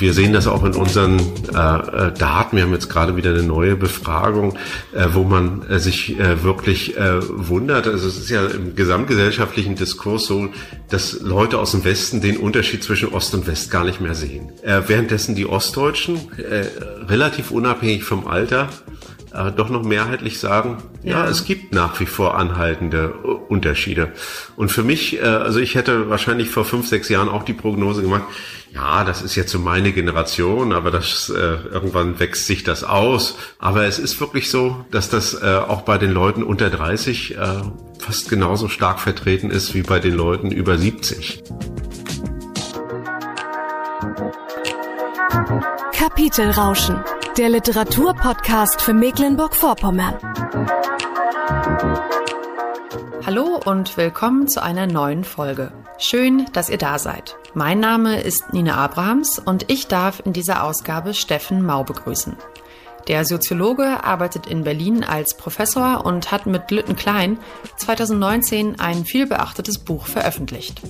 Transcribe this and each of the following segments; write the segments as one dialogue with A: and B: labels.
A: wir sehen das auch in unseren äh, äh, Daten. Wir haben jetzt gerade wieder eine neue Befragung, äh, wo man äh, sich äh, wirklich äh, wundert. Also es ist ja im gesamtgesellschaftlichen Diskurs so, dass Leute aus dem Westen den Unterschied zwischen Ost und West gar nicht mehr sehen. Äh, währenddessen die Ostdeutschen äh, relativ unabhängig vom Alter doch noch mehrheitlich sagen, ja. ja. es gibt nach wie vor anhaltende Unterschiede. Und für mich, äh, also ich hätte wahrscheinlich vor fünf, sechs Jahren auch die Prognose gemacht, ja, das ist jetzt so meine Generation, aber das äh, irgendwann wächst sich das aus. Aber es ist wirklich so, dass das äh, auch bei den Leuten unter 30 äh, fast genauso stark vertreten ist wie bei den Leuten über 70.
B: Kapitelrauschen, der Literaturpodcast für Mecklenburg-Vorpommern.
C: Hallo und willkommen zu einer neuen Folge. Schön, dass ihr da seid. Mein Name ist Nina Abrahams und ich darf in dieser Ausgabe Steffen Mau begrüßen. Der Soziologe arbeitet in Berlin als Professor und hat mit Lütten Klein 2019 ein vielbeachtetes Buch veröffentlicht.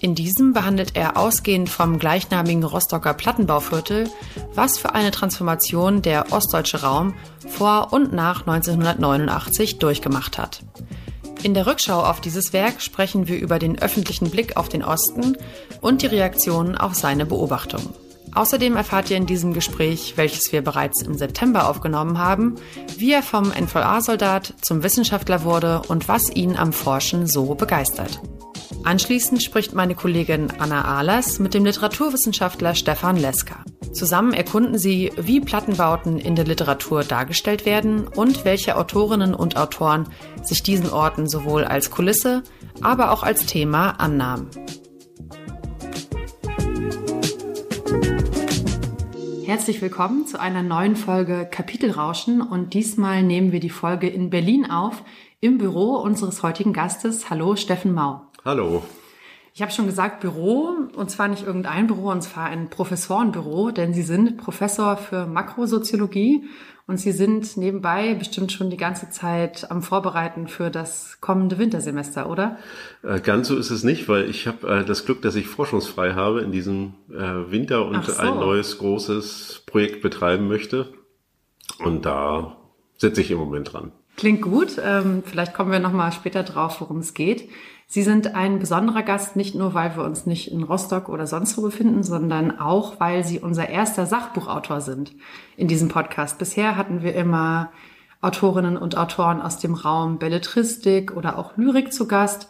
C: In diesem behandelt er ausgehend vom gleichnamigen Rostocker Plattenbauviertel, was für eine Transformation der ostdeutsche Raum vor und nach 1989 durchgemacht hat. In der Rückschau auf dieses Werk sprechen wir über den öffentlichen Blick auf den Osten und die Reaktionen auf seine Beobachtungen. Außerdem erfahrt ihr in diesem Gespräch, welches wir bereits im September aufgenommen haben, wie er vom NVA-Soldat zum Wissenschaftler wurde und was ihn am Forschen so begeistert. Anschließend spricht meine Kollegin Anna Ahlers mit dem Literaturwissenschaftler Stefan Leska. Zusammen erkunden sie, wie Plattenbauten in der Literatur dargestellt werden und welche Autorinnen und Autoren sich diesen Orten sowohl als Kulisse, aber auch als Thema annahmen. Herzlich willkommen zu einer neuen Folge Kapitelrauschen und diesmal nehmen wir die Folge in Berlin auf, im Büro unseres heutigen Gastes. Hallo, Steffen Mau.
A: Hallo.
C: Ich habe schon gesagt Büro, und zwar nicht irgendein Büro, und zwar ein Professorenbüro, denn Sie sind Professor für Makrosoziologie und Sie sind nebenbei bestimmt schon die ganze Zeit am Vorbereiten für das kommende Wintersemester, oder?
A: Äh, ganz so ist es nicht, weil ich habe äh, das Glück, dass ich forschungsfrei habe in diesem äh, Winter und so. ein neues großes Projekt betreiben möchte. Und da sitze ich im Moment dran.
C: Klingt gut. Ähm, vielleicht kommen wir noch mal später drauf, worum es geht. Sie sind ein besonderer Gast, nicht nur, weil wir uns nicht in Rostock oder sonst wo befinden, sondern auch, weil Sie unser erster Sachbuchautor sind in diesem Podcast. Bisher hatten wir immer Autorinnen und Autoren aus dem Raum Belletristik oder auch Lyrik zu Gast.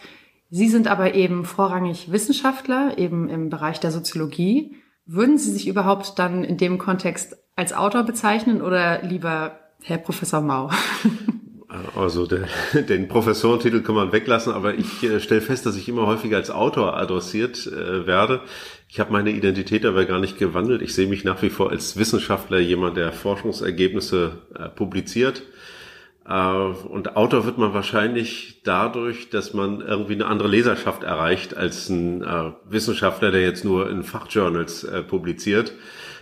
C: Sie sind aber eben vorrangig Wissenschaftler, eben im Bereich der Soziologie. Würden Sie sich überhaupt dann in dem Kontext als Autor bezeichnen oder lieber Herr Professor Mau?
A: Also der, den Professorentitel kann man weglassen, aber ich äh, stelle fest, dass ich immer häufiger als Autor adressiert äh, werde. Ich habe meine Identität aber gar nicht gewandelt. Ich sehe mich nach wie vor als Wissenschaftler, jemand, der Forschungsergebnisse äh, publiziert. Äh, und Autor wird man wahrscheinlich dadurch, dass man irgendwie eine andere Leserschaft erreicht als ein äh, Wissenschaftler, der jetzt nur in Fachjournals äh, publiziert.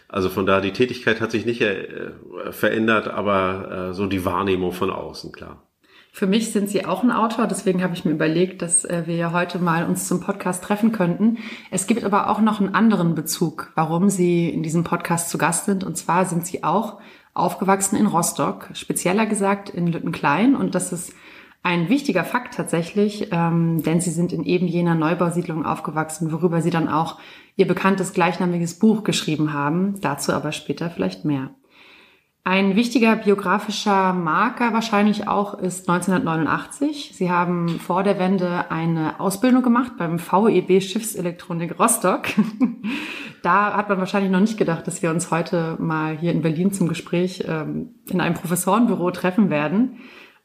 A: Also von da, die Tätigkeit hat sich nicht äh, verändert, aber äh, so die Wahrnehmung von außen, klar.
C: Für mich sind Sie auch ein Autor, deswegen habe ich mir überlegt, dass äh, wir ja heute mal uns zum Podcast treffen könnten. Es gibt aber auch noch einen anderen Bezug, warum Sie in diesem Podcast zu Gast sind. Und zwar sind Sie auch aufgewachsen in Rostock, spezieller gesagt in Lüttenklein. Und das ist ein wichtiger Fakt tatsächlich, ähm, denn Sie sind in eben jener Neubausiedlung aufgewachsen, worüber Sie dann auch ihr bekanntes gleichnamiges Buch geschrieben haben. Dazu aber später vielleicht mehr. Ein wichtiger biografischer Marker wahrscheinlich auch ist 1989. Sie haben vor der Wende eine Ausbildung gemacht beim VEB Schiffselektronik Rostock. da hat man wahrscheinlich noch nicht gedacht, dass wir uns heute mal hier in Berlin zum Gespräch ähm, in einem Professorenbüro treffen werden.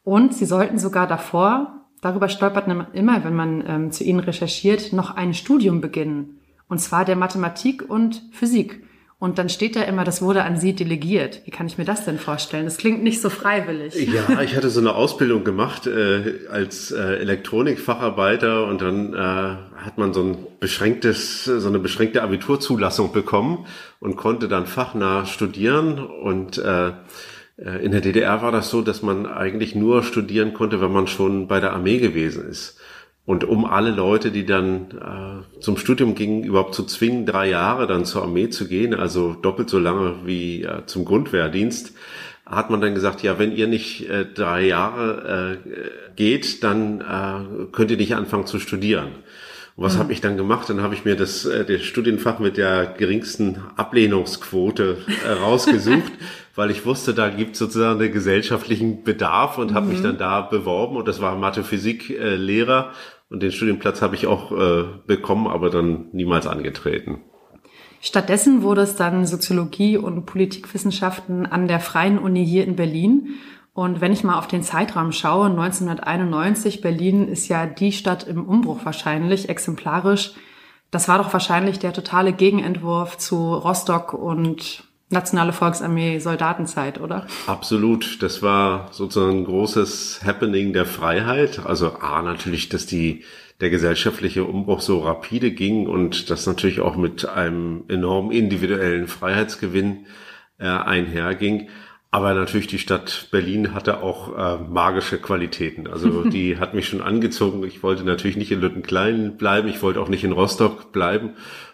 C: Und sie sollten sogar davor, darüber stolpert man immer, wenn man ähm, zu ihnen recherchiert, noch ein Studium beginnen. Und zwar der Mathematik und Physik. Und dann steht da immer, das wurde an Sie delegiert. Wie kann ich mir das denn vorstellen? Das klingt nicht so freiwillig.
A: Ja, ich hatte so eine Ausbildung gemacht äh, als äh, Elektronikfacharbeiter und dann äh, hat man so ein beschränktes, so eine beschränkte Abiturzulassung bekommen und konnte dann fachnah studieren und äh, äh in der DDR war das so, dass man eigentlich nur studieren konnte, wenn man schon bei der Armee gewesen ist. Und um alle Leute, die dann äh, zum Studium gingen, überhaupt zu zwingen, drei Jahre dann zur Armee zu gehen, also doppelt so lange wie äh, zum Grundwehrdienst, hat man dann gesagt, ja, wenn ihr nicht äh, drei Jahre äh, geht, dann äh, könnt ihr nicht anfangen zu studieren. Und was mhm. habe ich dann gemacht? Dann habe ich mir das, äh, das Studienfach mit der geringsten Ablehnungsquote äh, rausgesucht, weil ich wusste, da gibt sozusagen den gesellschaftlichen Bedarf und mhm. habe mich dann da beworben und das war Mathe, Physik, äh, und den Studienplatz habe ich auch äh, bekommen, aber dann niemals angetreten.
C: Stattdessen wurde es dann Soziologie und Politikwissenschaften an der Freien Uni hier in Berlin. Und wenn ich mal auf den Zeitraum schaue, 1991, Berlin ist ja die Stadt im Umbruch wahrscheinlich, exemplarisch. Das war doch wahrscheinlich der totale Gegenentwurf zu Rostock und Nationale Volksarmee Soldatenzeit, oder?
A: Absolut. Das war sozusagen ein großes Happening der Freiheit. Also A, natürlich, dass die, der gesellschaftliche Umbruch so rapide ging und das natürlich auch mit einem enormen individuellen Freiheitsgewinn äh, einherging. Aber natürlich die Stadt Berlin hatte auch äh, magische Qualitäten. Also die hat mich schon angezogen. Ich wollte natürlich nicht in Lüttenklein bleiben. Ich wollte auch nicht in Rostock bleiben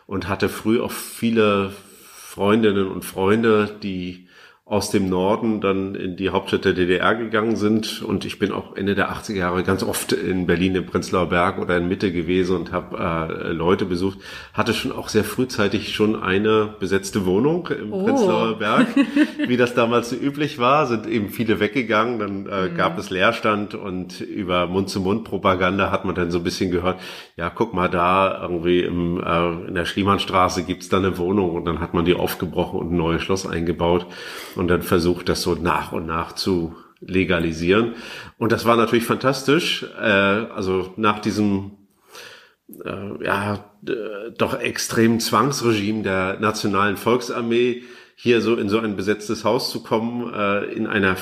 A: und hatte früh auch viele Freundinnen und Freunde, die aus dem Norden dann in die Hauptstadt der DDR gegangen sind. Und ich bin auch Ende der 80er Jahre ganz oft in Berlin im Prenzlauer Berg oder in Mitte gewesen und habe äh, Leute besucht. Hatte schon auch sehr frühzeitig schon eine besetzte Wohnung im oh. Prenzlauer Berg, wie das damals so üblich war. Sind eben viele weggegangen, dann äh, mhm. gab es Leerstand und über Mund-zu-Mund-Propaganda hat man dann so ein bisschen gehört, ja, guck mal da, irgendwie im, äh, in der Schliemannstraße gibt's da eine Wohnung und dann hat man die aufgebrochen und ein neues Schloss eingebaut und dann versucht, das so nach und nach zu legalisieren. Und das war natürlich fantastisch. Äh, also nach diesem äh, ja doch extremen Zwangsregime der Nationalen Volksarmee hier so in so ein besetztes Haus zu kommen, äh, in einer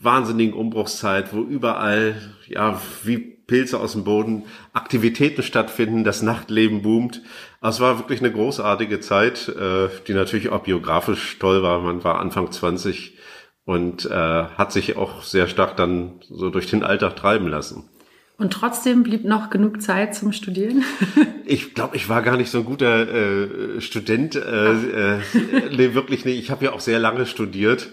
A: wahnsinnigen Umbruchszeit, wo überall ja wie Pilze aus dem Boden Aktivitäten stattfinden, das Nachtleben boomt. Es war wirklich eine großartige Zeit, äh, die natürlich auch biografisch toll war. Man war Anfang 20 und äh, hat sich auch sehr stark dann so durch den Alltag treiben lassen.
C: Und trotzdem blieb noch genug Zeit zum Studieren?
A: ich glaube, ich war gar nicht so ein guter äh, Student. Äh, äh, nee, wirklich nicht. Ich habe ja auch sehr lange studiert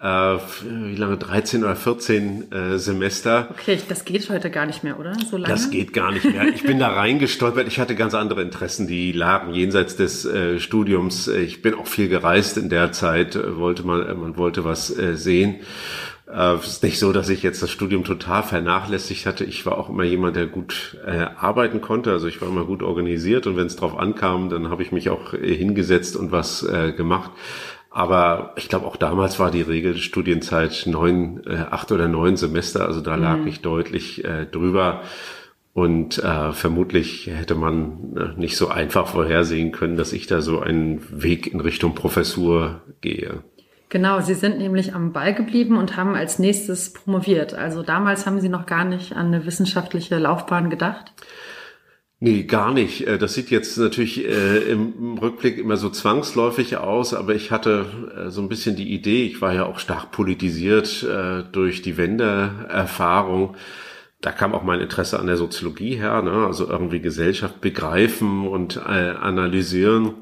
A: äh, wie lange, 13 oder 14 äh, Semester.
C: Okay, das geht heute gar nicht mehr, oder?
A: So lange? Das geht gar nicht mehr. Ich bin da reingestolpert. Ich hatte ganz andere Interessen, die lagen jenseits des äh, Studiums. Ich bin auch viel gereist in der Zeit, wollte man, man wollte was äh, sehen. Äh, es ist nicht so, dass ich jetzt das Studium total vernachlässigt hatte. Ich war auch immer jemand, der gut äh, arbeiten konnte. Also ich war immer gut organisiert und wenn es drauf ankam, dann habe ich mich auch äh, hingesetzt und was äh, gemacht. Aber ich glaube, auch damals war die Regel Studienzeit neun, äh, acht oder neun Semester. Also da lag mhm. ich deutlich äh, drüber. Und äh, vermutlich hätte man äh, nicht so einfach vorhersehen können, dass ich da so einen Weg in Richtung Professur gehe.
C: Genau, Sie sind nämlich am Ball geblieben und haben als nächstes promoviert. Also damals haben Sie noch gar nicht an eine wissenschaftliche Laufbahn gedacht?
A: Nee, gar nicht. Äh, das sieht jetzt natürlich äh, im Rückblick immer so zwangsläufig aus, aber ich hatte äh, so ein bisschen die Idee, ich war ja auch stark politisiert durch die Wendeerfahrung. Da kam auch mein Interesse an der Soziologie her, ne? also irgendwie Gesellschaft begreifen und analysieren.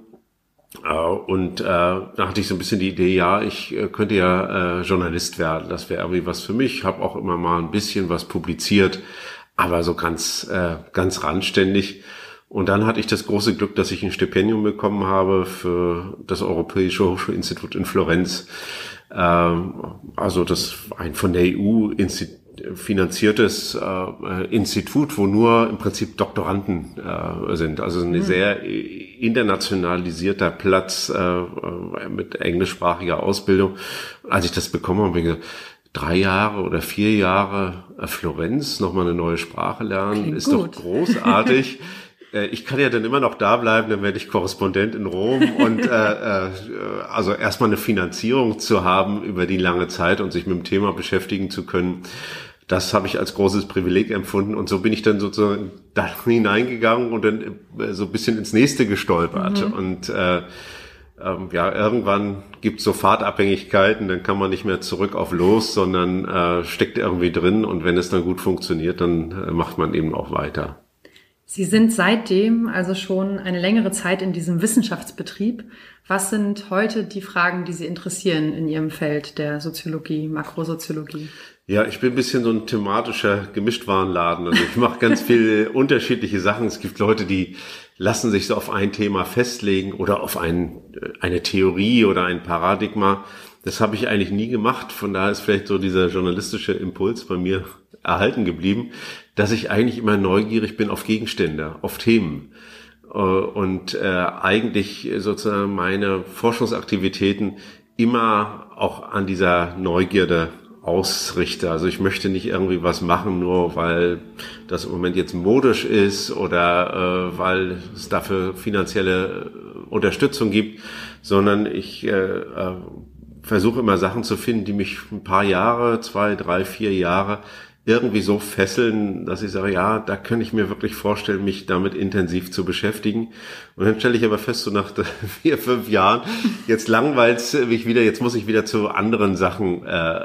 A: Und da hatte ich so ein bisschen die Idee, ja, ich könnte ja Journalist werden. Das wäre irgendwie was für mich. Ich habe auch immer mal ein bisschen was publiziert aber so ganz, äh, ganz randständig. Und dann hatte ich das große Glück, dass ich ein Stipendium bekommen habe für das Europäische Hochschulinstitut in Florenz. Ähm, also das ein von der EU finanziertes äh, Institut, wo nur im Prinzip Doktoranden äh, sind. Also ein mhm. sehr internationalisierter Platz äh, mit englischsprachiger Ausbildung. Als ich das bekommen habe, habe ich gesagt, drei Jahre oder vier Jahre äh, Florenz, nochmal eine neue Sprache lernen, Klingt ist gut. doch großartig. Äh, ich kann ja dann immer noch da bleiben, dann werde ich Korrespondent in Rom und äh, äh, also erstmal eine Finanzierung zu haben über die lange Zeit und sich mit dem Thema beschäftigen zu können, das habe ich als großes Privileg empfunden und so bin ich dann sozusagen da hineingegangen und dann so ein bisschen ins nächste gestolpert mhm. und äh, ähm, ja, irgendwann gibt es so Fahrtabhängigkeiten, dann kann man nicht mehr zurück auf los, sondern äh, steckt irgendwie drin und wenn es dann gut funktioniert, dann äh, macht man eben auch weiter.
C: Sie sind seitdem also schon eine längere Zeit in diesem Wissenschaftsbetrieb. Was sind heute die Fragen, die Sie interessieren in Ihrem Feld der Soziologie, Makrosoziologie?
A: Ja, ich bin ein bisschen so ein thematischer Gemischtwarenladen. Also ich mache ganz viele unterschiedliche Sachen. Es gibt Leute, die lassen sich so auf ein Thema festlegen oder auf ein, eine Theorie oder ein Paradigma. Das habe ich eigentlich nie gemacht. Von daher ist vielleicht so dieser journalistische Impuls bei mir erhalten geblieben, dass ich eigentlich immer neugierig bin auf Gegenstände, auf Themen äh, und äh, eigentlich sozusagen meine Forschungsaktivitäten immer auch an dieser Neugierde ausrichte. Also ich möchte nicht irgendwie was machen, nur weil das im Moment jetzt modisch ist oder äh, weil es dafür finanzielle Unterstützung gibt, sondern ich äh, äh, versuche immer Sachen zu finden, die mich ein paar Jahre, zwei, drei, vier Jahre irgendwie so fesseln, dass ich sage, ja, da könnte ich mir wirklich vorstellen, mich damit intensiv zu beschäftigen. Und dann stelle ich aber fest, so nach vier, fünf Jahren, jetzt langweilt mich wieder, jetzt muss ich wieder zu anderen Sachen äh,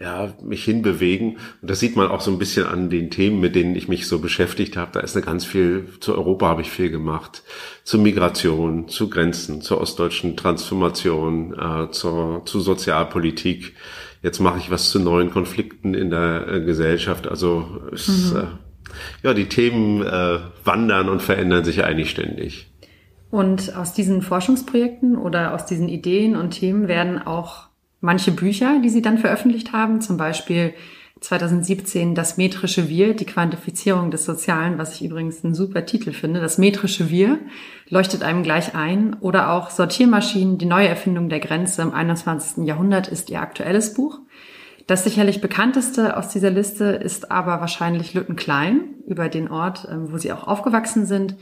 A: ja, mich hinbewegen. Und das sieht man auch so ein bisschen an den Themen, mit denen ich mich so beschäftigt habe. Da ist eine ganz viel, zu Europa habe ich viel gemacht, zu Migration, zu Grenzen, zur ostdeutschen Transformation, äh, zur, zu Sozialpolitik jetzt mache ich was zu neuen Konflikten in der äh, Gesellschaft. Also es, mhm. äh, ja, die Themen äh, wandern und verändern sich eigentlich ständig.
C: Und aus diesen Forschungsprojekten oder aus diesen Ideen und Themen werden auch manche Bücher, die Sie dann veröffentlicht haben, zum Beispiel 2017 Das metrische Wir, die Quantifizierung des Sozialen, was ich übrigens einen super Titel finde. Das metrische Wir leuchtet einem gleich ein. Oder auch Sortiermaschinen, die neue Erfindung der Grenze im 21. Jahrhundert ist ihr aktuelles Buch. Das sicherlich bekannteste aus dieser Liste ist aber wahrscheinlich Lüttenklein über den Ort, ähm, wo sie auch aufgewachsen sind.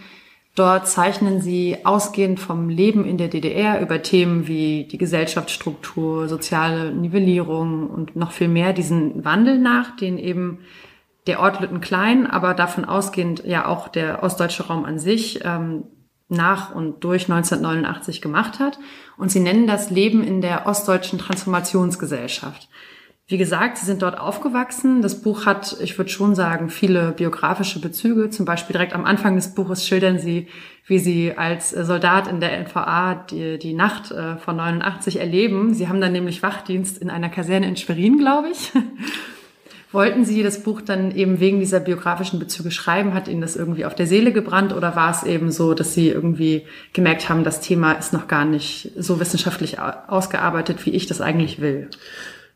C: Dort zeichnen sie ausgehend vom Leben in der DDR über Themen wie die Gesellschaftsstruktur, soziale Nivellierung und noch viel mehr diesen Wandel nach, den eben der Ort Lüttenklein, aber davon ausgehend ja auch der ostdeutsche Raum an sich ähm, nach und durch 1989 gemacht hat. Und sie nennen das Leben in der ostdeutschen Transformationsgesellschaft. Wie gesagt, sie sind dort aufgewachsen. Das Buch hat, ich würde schon sagen, viele biografische Bezüge. Zum Beispiel direkt am Anfang des Buches schildern sie, wie sie als Soldat in der NVA die, die Nacht äh, von 89 erleben. Sie haben dann nämlich Wachdienst in einer Kaserne in Schwerin, glaube ich. Wollten Sie das Buch dann eben wegen dieser biografischen Bezüge schreiben? Hat Ihnen das irgendwie auf der Seele gebrannt oder war es eben so, dass Sie irgendwie gemerkt haben, das Thema ist noch gar nicht so wissenschaftlich ausgearbeitet, wie ich das eigentlich will?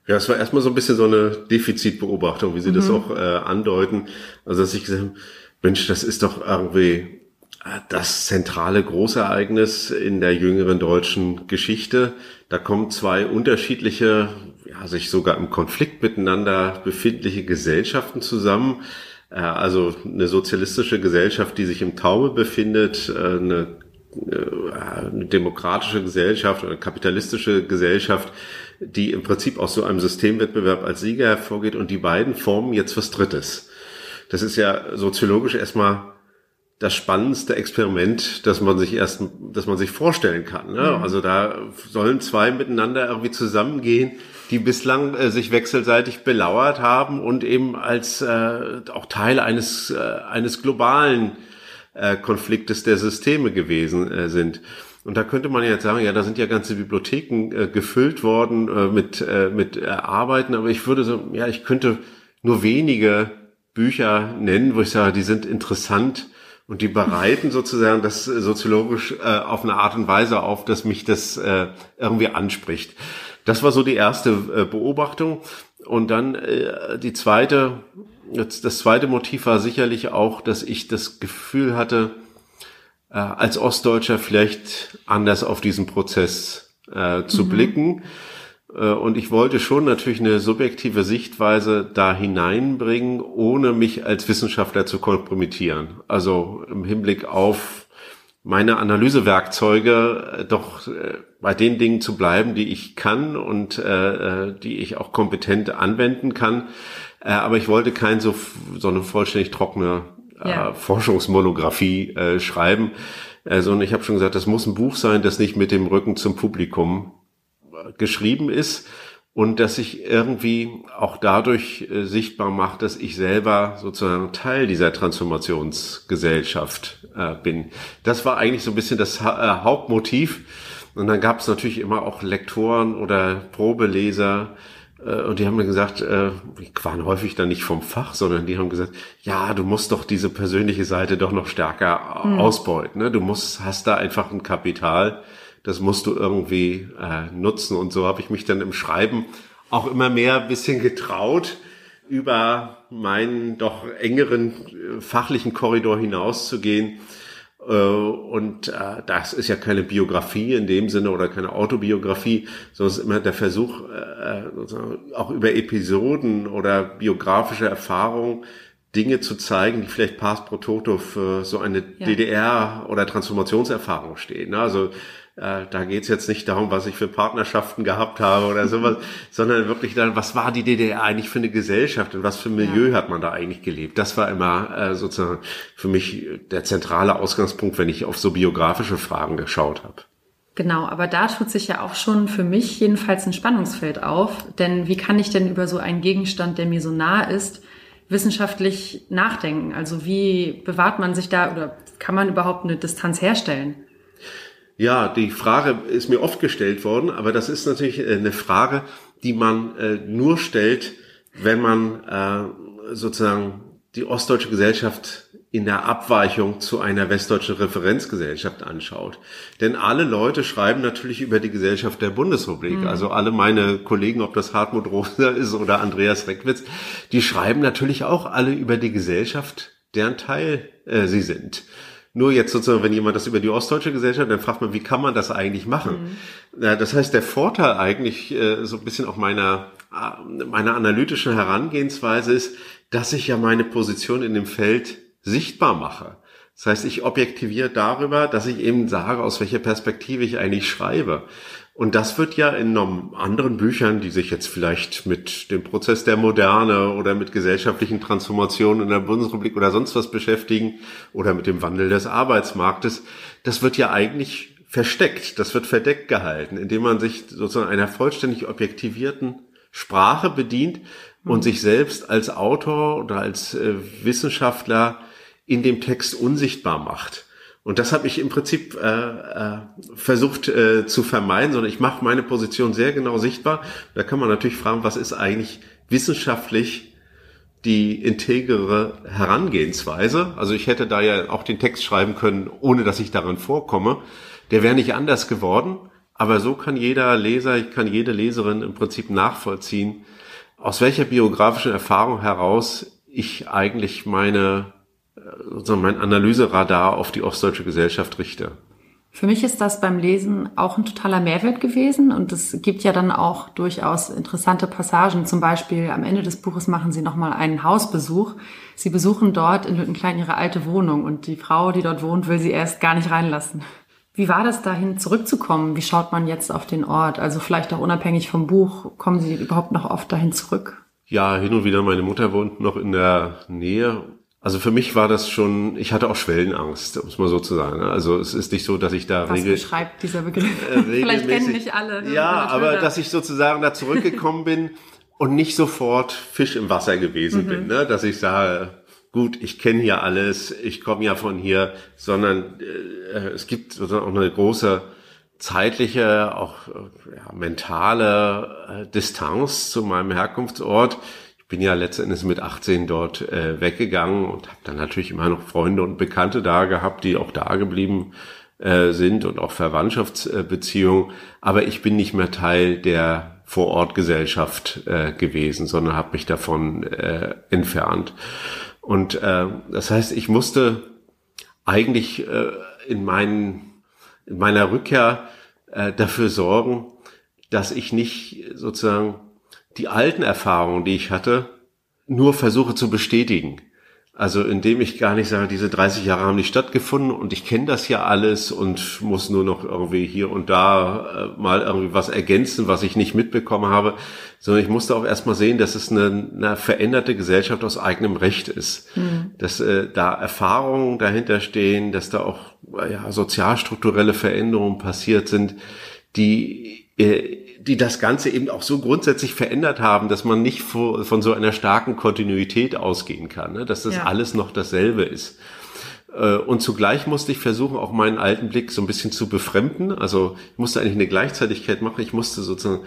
A: Ja, es war erstmal so ein bisschen so eine Defizitbeobachtung, wie Sie mhm. das auch äh, andeuten. Also, dass ich gesagt habe, Mensch, das ist doch irgendwie äh, das zentrale Großereignis in der jüngeren deutschen Geschichte. Da kommen zwei unterschiedliche, ja, sich sogar im Konflikt miteinander befindliche Gesellschaften zusammen. Äh, also eine sozialistische Gesellschaft, die sich im Taube befindet, äh, eine, eine demokratische Gesellschaft oder kapitalistische Gesellschaft, die im Prinzip aus so einem Systemwettbewerb als Sieger hervorgeht und die beiden formen jetzt was Drittes. Das ist ja soziologisch erstmal das spannendste Experiment, das man sich erst, das man sich vorstellen kann. Ne? Mhm. Also da sollen zwei miteinander irgendwie zusammengehen, die bislang äh, sich wechselseitig belauert haben und eben als äh, auch Teil eines äh, eines globalen äh, Konfliktes der Systeme gewesen äh, sind. Und da könnte man jetzt sagen, ja, da sind ja ganze Bibliotheken äh, gefüllt worden äh, mit, äh, mit äh, Arbeiten, aber ich würde so, ja, ich könnte nur wenige Bücher nennen, wo ich sage, die sind interessant und die bereiten sozusagen das soziologisch äh, auf eine Art und Weise auf, dass mich das äh, irgendwie anspricht. Das war so die erste äh, Beobachtung. Und dann äh, die zweite, das zweite Motiv war sicherlich auch, dass ich das Gefühl hatte, äh, als Ostdeutscher vielleicht anders auf diesen Prozess äh, zu mhm. blicken. Äh, und ich wollte schon natürlich eine subjektive Sichtweise da hineinbringen, ohne mich als Wissenschaftler zu kompromittieren. Also im Hinblick auf meine Analysewerkzeuge äh, doch äh, bei den Dingen zu bleiben, die ich kann und äh, die ich auch kompetent anwenden kann. Äh, aber ich wollte kein so, so eine vollständig trockene ja. äh, Forschungsmonographie äh, schreiben. Also und ich habe schon gesagt, das muss ein Buch sein, das nicht mit dem Rücken zum Publikum äh, geschrieben ist und dass ich irgendwie auch dadurch äh, sichtbar mache, dass ich selber sozusagen Teil dieser Transformationsgesellschaft äh, bin. Das war eigentlich so ein bisschen das ha äh, Hauptmotiv. Und dann gab es natürlich immer auch Lektoren oder Probeleser, äh, und die haben mir gesagt, äh, die waren häufig dann nicht vom Fach, sondern die haben gesagt, ja, du musst doch diese persönliche Seite doch noch stärker mhm. ausbeuten. Ne? Du musst, hast da einfach ein Kapital, das musst du irgendwie äh, nutzen. Und so habe ich mich dann im Schreiben auch immer mehr ein bisschen getraut, über meinen doch engeren äh, fachlichen Korridor hinauszugehen. Äh, und äh, das ist ja keine Biografie in dem Sinne oder keine Autobiografie, sondern es ist immer der Versuch, äh, auch über Episoden oder biografische Erfahrungen Dinge zu zeigen, die vielleicht Pass pro Toto für so eine ja. DDR- oder Transformationserfahrung stehen. Also äh, da geht's jetzt nicht darum, was ich für Partnerschaften gehabt habe oder sowas, sondern wirklich dann, was war die DDR eigentlich für eine Gesellschaft und was für ein Milieu ja. hat man da eigentlich gelebt? Das war immer äh, sozusagen für mich der zentrale Ausgangspunkt, wenn ich auf so biografische Fragen geschaut habe.
C: Genau, aber da tut sich ja auch schon für mich jedenfalls ein Spannungsfeld auf. Denn wie kann ich denn über so einen Gegenstand, der mir so nah ist, wissenschaftlich nachdenken? Also wie bewahrt man sich da oder kann man überhaupt eine Distanz herstellen?
A: Ja, die Frage ist mir oft gestellt worden, aber das ist natürlich äh, eine Frage, die man äh, nur stellt, wenn man äh, sozusagen die ostdeutsche Gesellschaft in der Abweichung zu einer westdeutschen Referenzgesellschaft anschaut. Denn alle Leute schreiben natürlich über die Gesellschaft der Bundesrepublik. Mhm. Also alle meine Kollegen, ob das Hartmut Rosa ist oder Andreas Reckwitz, die schreiben natürlich auch alle über die Gesellschaft, deren Teil äh, sie sind. Nur jetzt sozusagen, wenn jemand das über die ostdeutsche Gesellschaft, dann fragt man, wie kann man das eigentlich machen? Mhm. Das heißt, der Vorteil eigentlich äh, so ein bisschen auch meiner, äh, meiner analytischen Herangehensweise ist, dass ich ja meine Position in dem Feld sichtbar mache. Das heißt, ich objektiviere darüber, dass ich eben sage, aus welcher Perspektive ich eigentlich schreibe. Und das wird ja in anderen Büchern, die sich jetzt vielleicht mit dem Prozess der Moderne oder mit gesellschaftlichen Transformationen in der Bundesrepublik oder sonst was beschäftigen oder mit dem Wandel des Arbeitsmarktes, das wird ja eigentlich versteckt, das wird verdeckt gehalten, indem man sich sozusagen einer vollständig objektivierten Sprache bedient und mhm. sich selbst als Autor oder als äh, Wissenschaftler in dem Text unsichtbar macht. Und das habe ich im Prinzip äh, äh, versucht äh, zu vermeiden, sondern ich mache meine Position sehr genau sichtbar. Da kann man natürlich fragen, was ist eigentlich wissenschaftlich die integere Herangehensweise? Also ich hätte da ja auch den Text schreiben können, ohne dass ich daran vorkomme. Der wäre nicht anders geworden. Aber so kann jeder Leser, ich kann jede Leserin im Prinzip nachvollziehen, aus welcher biografischen Erfahrung heraus ich eigentlich meine sozusagen mein Analyseradar auf die ostdeutsche Gesellschaft richte.
C: Für mich ist das beim Lesen auch ein totaler Mehrwert gewesen und es gibt ja dann auch durchaus interessante Passagen. Zum Beispiel am Ende des Buches machen Sie nochmal einen Hausbesuch. Sie besuchen dort in Lüttenklein Ihre alte Wohnung und die Frau, die dort wohnt, will Sie erst gar nicht reinlassen. Wie war das dahin zurückzukommen? Wie schaut man jetzt auf den Ort? Also vielleicht auch unabhängig vom Buch, kommen Sie überhaupt noch oft dahin zurück?
A: Ja, hin und wieder. Meine Mutter wohnt noch in der Nähe also für mich war das schon, ich hatte auch Schwellenangst, um es mal so zu sagen. Also es ist nicht so, dass ich da
C: Was regel, beschreibt dieser Begriff? Äh, Vielleicht kennen nicht alle.
A: Ne? Ja, aber dass ich sozusagen da zurückgekommen bin und nicht sofort Fisch im Wasser gewesen mhm. bin, ne? dass ich sage, gut, ich kenne hier alles, ich komme ja von hier, sondern äh, es gibt sozusagen auch eine große zeitliche, auch äh, ja, mentale äh, Distanz zu meinem Herkunftsort bin ja letztendlich mit 18 dort äh, weggegangen und habe dann natürlich immer noch Freunde und Bekannte da gehabt, die auch da geblieben äh, sind und auch Verwandtschaftsbeziehungen. Aber ich bin nicht mehr Teil der Vorortgesellschaft äh, gewesen, sondern habe mich davon äh, entfernt. Und äh, das heißt, ich musste eigentlich äh, in, meinen, in meiner Rückkehr äh, dafür sorgen, dass ich nicht sozusagen die alten Erfahrungen, die ich hatte, nur versuche zu bestätigen. Also indem ich gar nicht sage, diese 30 Jahre haben nicht stattgefunden und ich kenne das ja alles und muss nur noch irgendwie hier und da äh, mal irgendwie was ergänzen, was ich nicht mitbekommen habe, sondern ich musste auch erstmal sehen, dass es eine, eine veränderte Gesellschaft aus eigenem Recht ist. Mhm. Dass äh, da Erfahrungen dahinter stehen, dass da auch ja, sozialstrukturelle Veränderungen passiert sind, die äh, die das Ganze eben auch so grundsätzlich verändert haben, dass man nicht von so einer starken Kontinuität ausgehen kann, ne? dass das ja. alles noch dasselbe ist. Äh, und zugleich musste ich versuchen, auch meinen alten Blick so ein bisschen zu befremden. Also ich musste eigentlich eine Gleichzeitigkeit machen. Ich musste sozusagen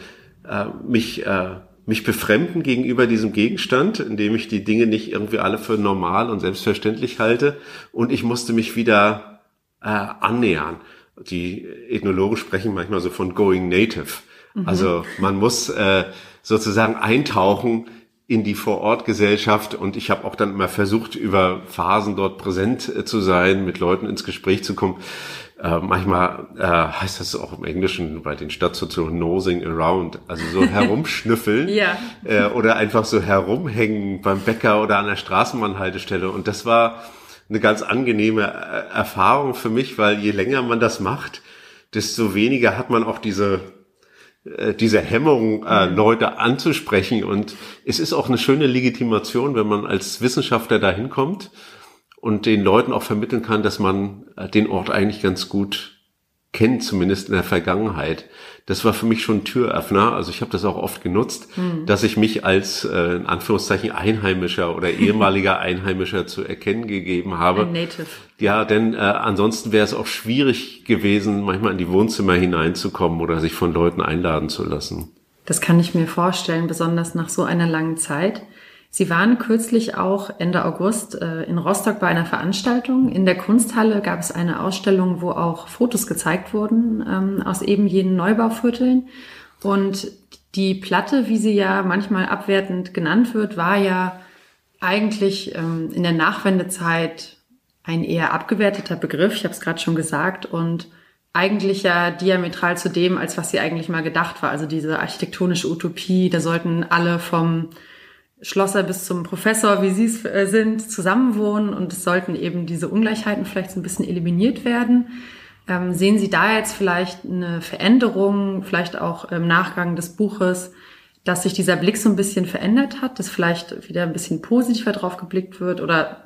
A: äh, mich, äh, mich befremden gegenüber diesem Gegenstand, indem ich die Dinge nicht irgendwie alle für normal und selbstverständlich halte. Und ich musste mich wieder äh, annähern. Die Ethnologen sprechen manchmal so von going native. Mhm. Also man muss äh, sozusagen eintauchen in die Vorortgesellschaft und ich habe auch dann immer versucht, über Phasen dort präsent äh, zu sein, mit Leuten ins Gespräch zu kommen. Äh, manchmal äh, heißt das auch im Englischen bei den Stadtsoziologen nosing around, also so herumschnüffeln ja. äh, oder einfach so herumhängen beim Bäcker oder an der Straßenbahnhaltestelle. Und das war eine ganz angenehme äh, Erfahrung für mich, weil je länger man das macht, desto weniger hat man auch diese diese Hemmung, äh, mhm. Leute anzusprechen. Und es ist auch eine schöne Legitimation, wenn man als Wissenschaftler da hinkommt und den Leuten auch vermitteln kann, dass man äh, den Ort eigentlich ganz gut kennt, zumindest in der Vergangenheit das war für mich schon ein Türöffner. Also ich habe das auch oft genutzt, mhm. dass ich mich als äh, in Anführungszeichen Einheimischer oder ehemaliger Einheimischer zu erkennen gegeben habe. Ein Native. Ja, denn äh, ansonsten wäre es auch schwierig gewesen, manchmal in die Wohnzimmer hineinzukommen oder sich von Leuten einladen zu lassen.
C: Das kann ich mir vorstellen, besonders nach so einer langen Zeit. Sie waren kürzlich auch Ende August äh, in Rostock bei einer Veranstaltung. In der Kunsthalle gab es eine Ausstellung, wo auch Fotos gezeigt wurden ähm, aus eben jenen Neubauvierteln. Und die Platte, wie sie ja manchmal abwertend genannt wird, war ja eigentlich ähm, in der Nachwendezeit ein eher abgewerteter Begriff. Ich habe es gerade schon gesagt. Und eigentlich ja diametral zu dem, als was sie eigentlich mal gedacht war. Also diese architektonische Utopie, da sollten alle vom Schlosser bis zum Professor, wie Sie es äh, sind, zusammenwohnen und es sollten eben diese Ungleichheiten vielleicht so ein bisschen eliminiert werden. Ähm, sehen Sie da jetzt vielleicht eine Veränderung, vielleicht auch im Nachgang des Buches, dass sich dieser Blick so ein bisschen verändert hat, dass vielleicht wieder ein bisschen positiver drauf geblickt wird oder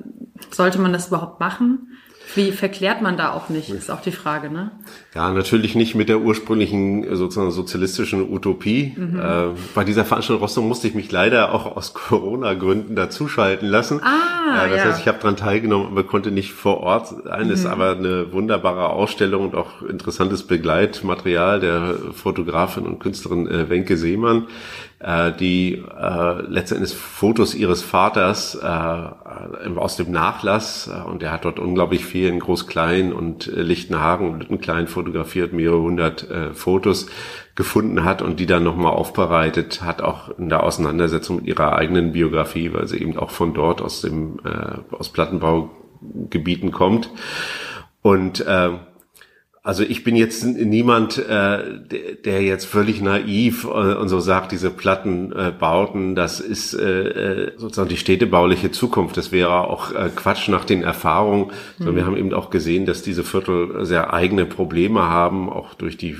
C: sollte man das überhaupt machen? Wie verklärt man da auch nicht, ist auch die Frage, ne?
A: Ja, natürlich nicht mit der ursprünglichen sozusagen sozialistischen Utopie. Mhm. Äh, bei dieser Veranstaltung Rostock musste ich mich leider auch aus Corona-Gründen dazuschalten lassen. Ah, äh, das ja. heißt, ich habe daran teilgenommen, aber konnte nicht vor Ort sein. Mhm. Ist aber eine wunderbare Ausstellung und auch interessantes Begleitmaterial der Fotografin und Künstlerin äh, Wenke Seemann äh, die äh, letztendlich Fotos ihres Vaters äh, aus dem Nachlass äh, und er hat dort unglaublich viel in Groß-Klein und äh, Lichtenhagen und Lüttenklein fotografiert, mehrere hundert äh, Fotos gefunden hat und die dann nochmal aufbereitet hat, auch in der Auseinandersetzung mit ihrer eigenen Biografie, weil sie eben auch von dort aus dem äh, aus Plattenbaugebieten kommt. Und äh, also ich bin jetzt niemand, äh, der jetzt völlig naiv äh, und so sagt, diese Plattenbauten, äh, das ist äh, äh, sozusagen die städtebauliche Zukunft. Das wäre auch Quatsch nach den Erfahrungen. Mhm. Wir haben eben auch gesehen, dass diese Viertel sehr eigene Probleme haben, auch durch die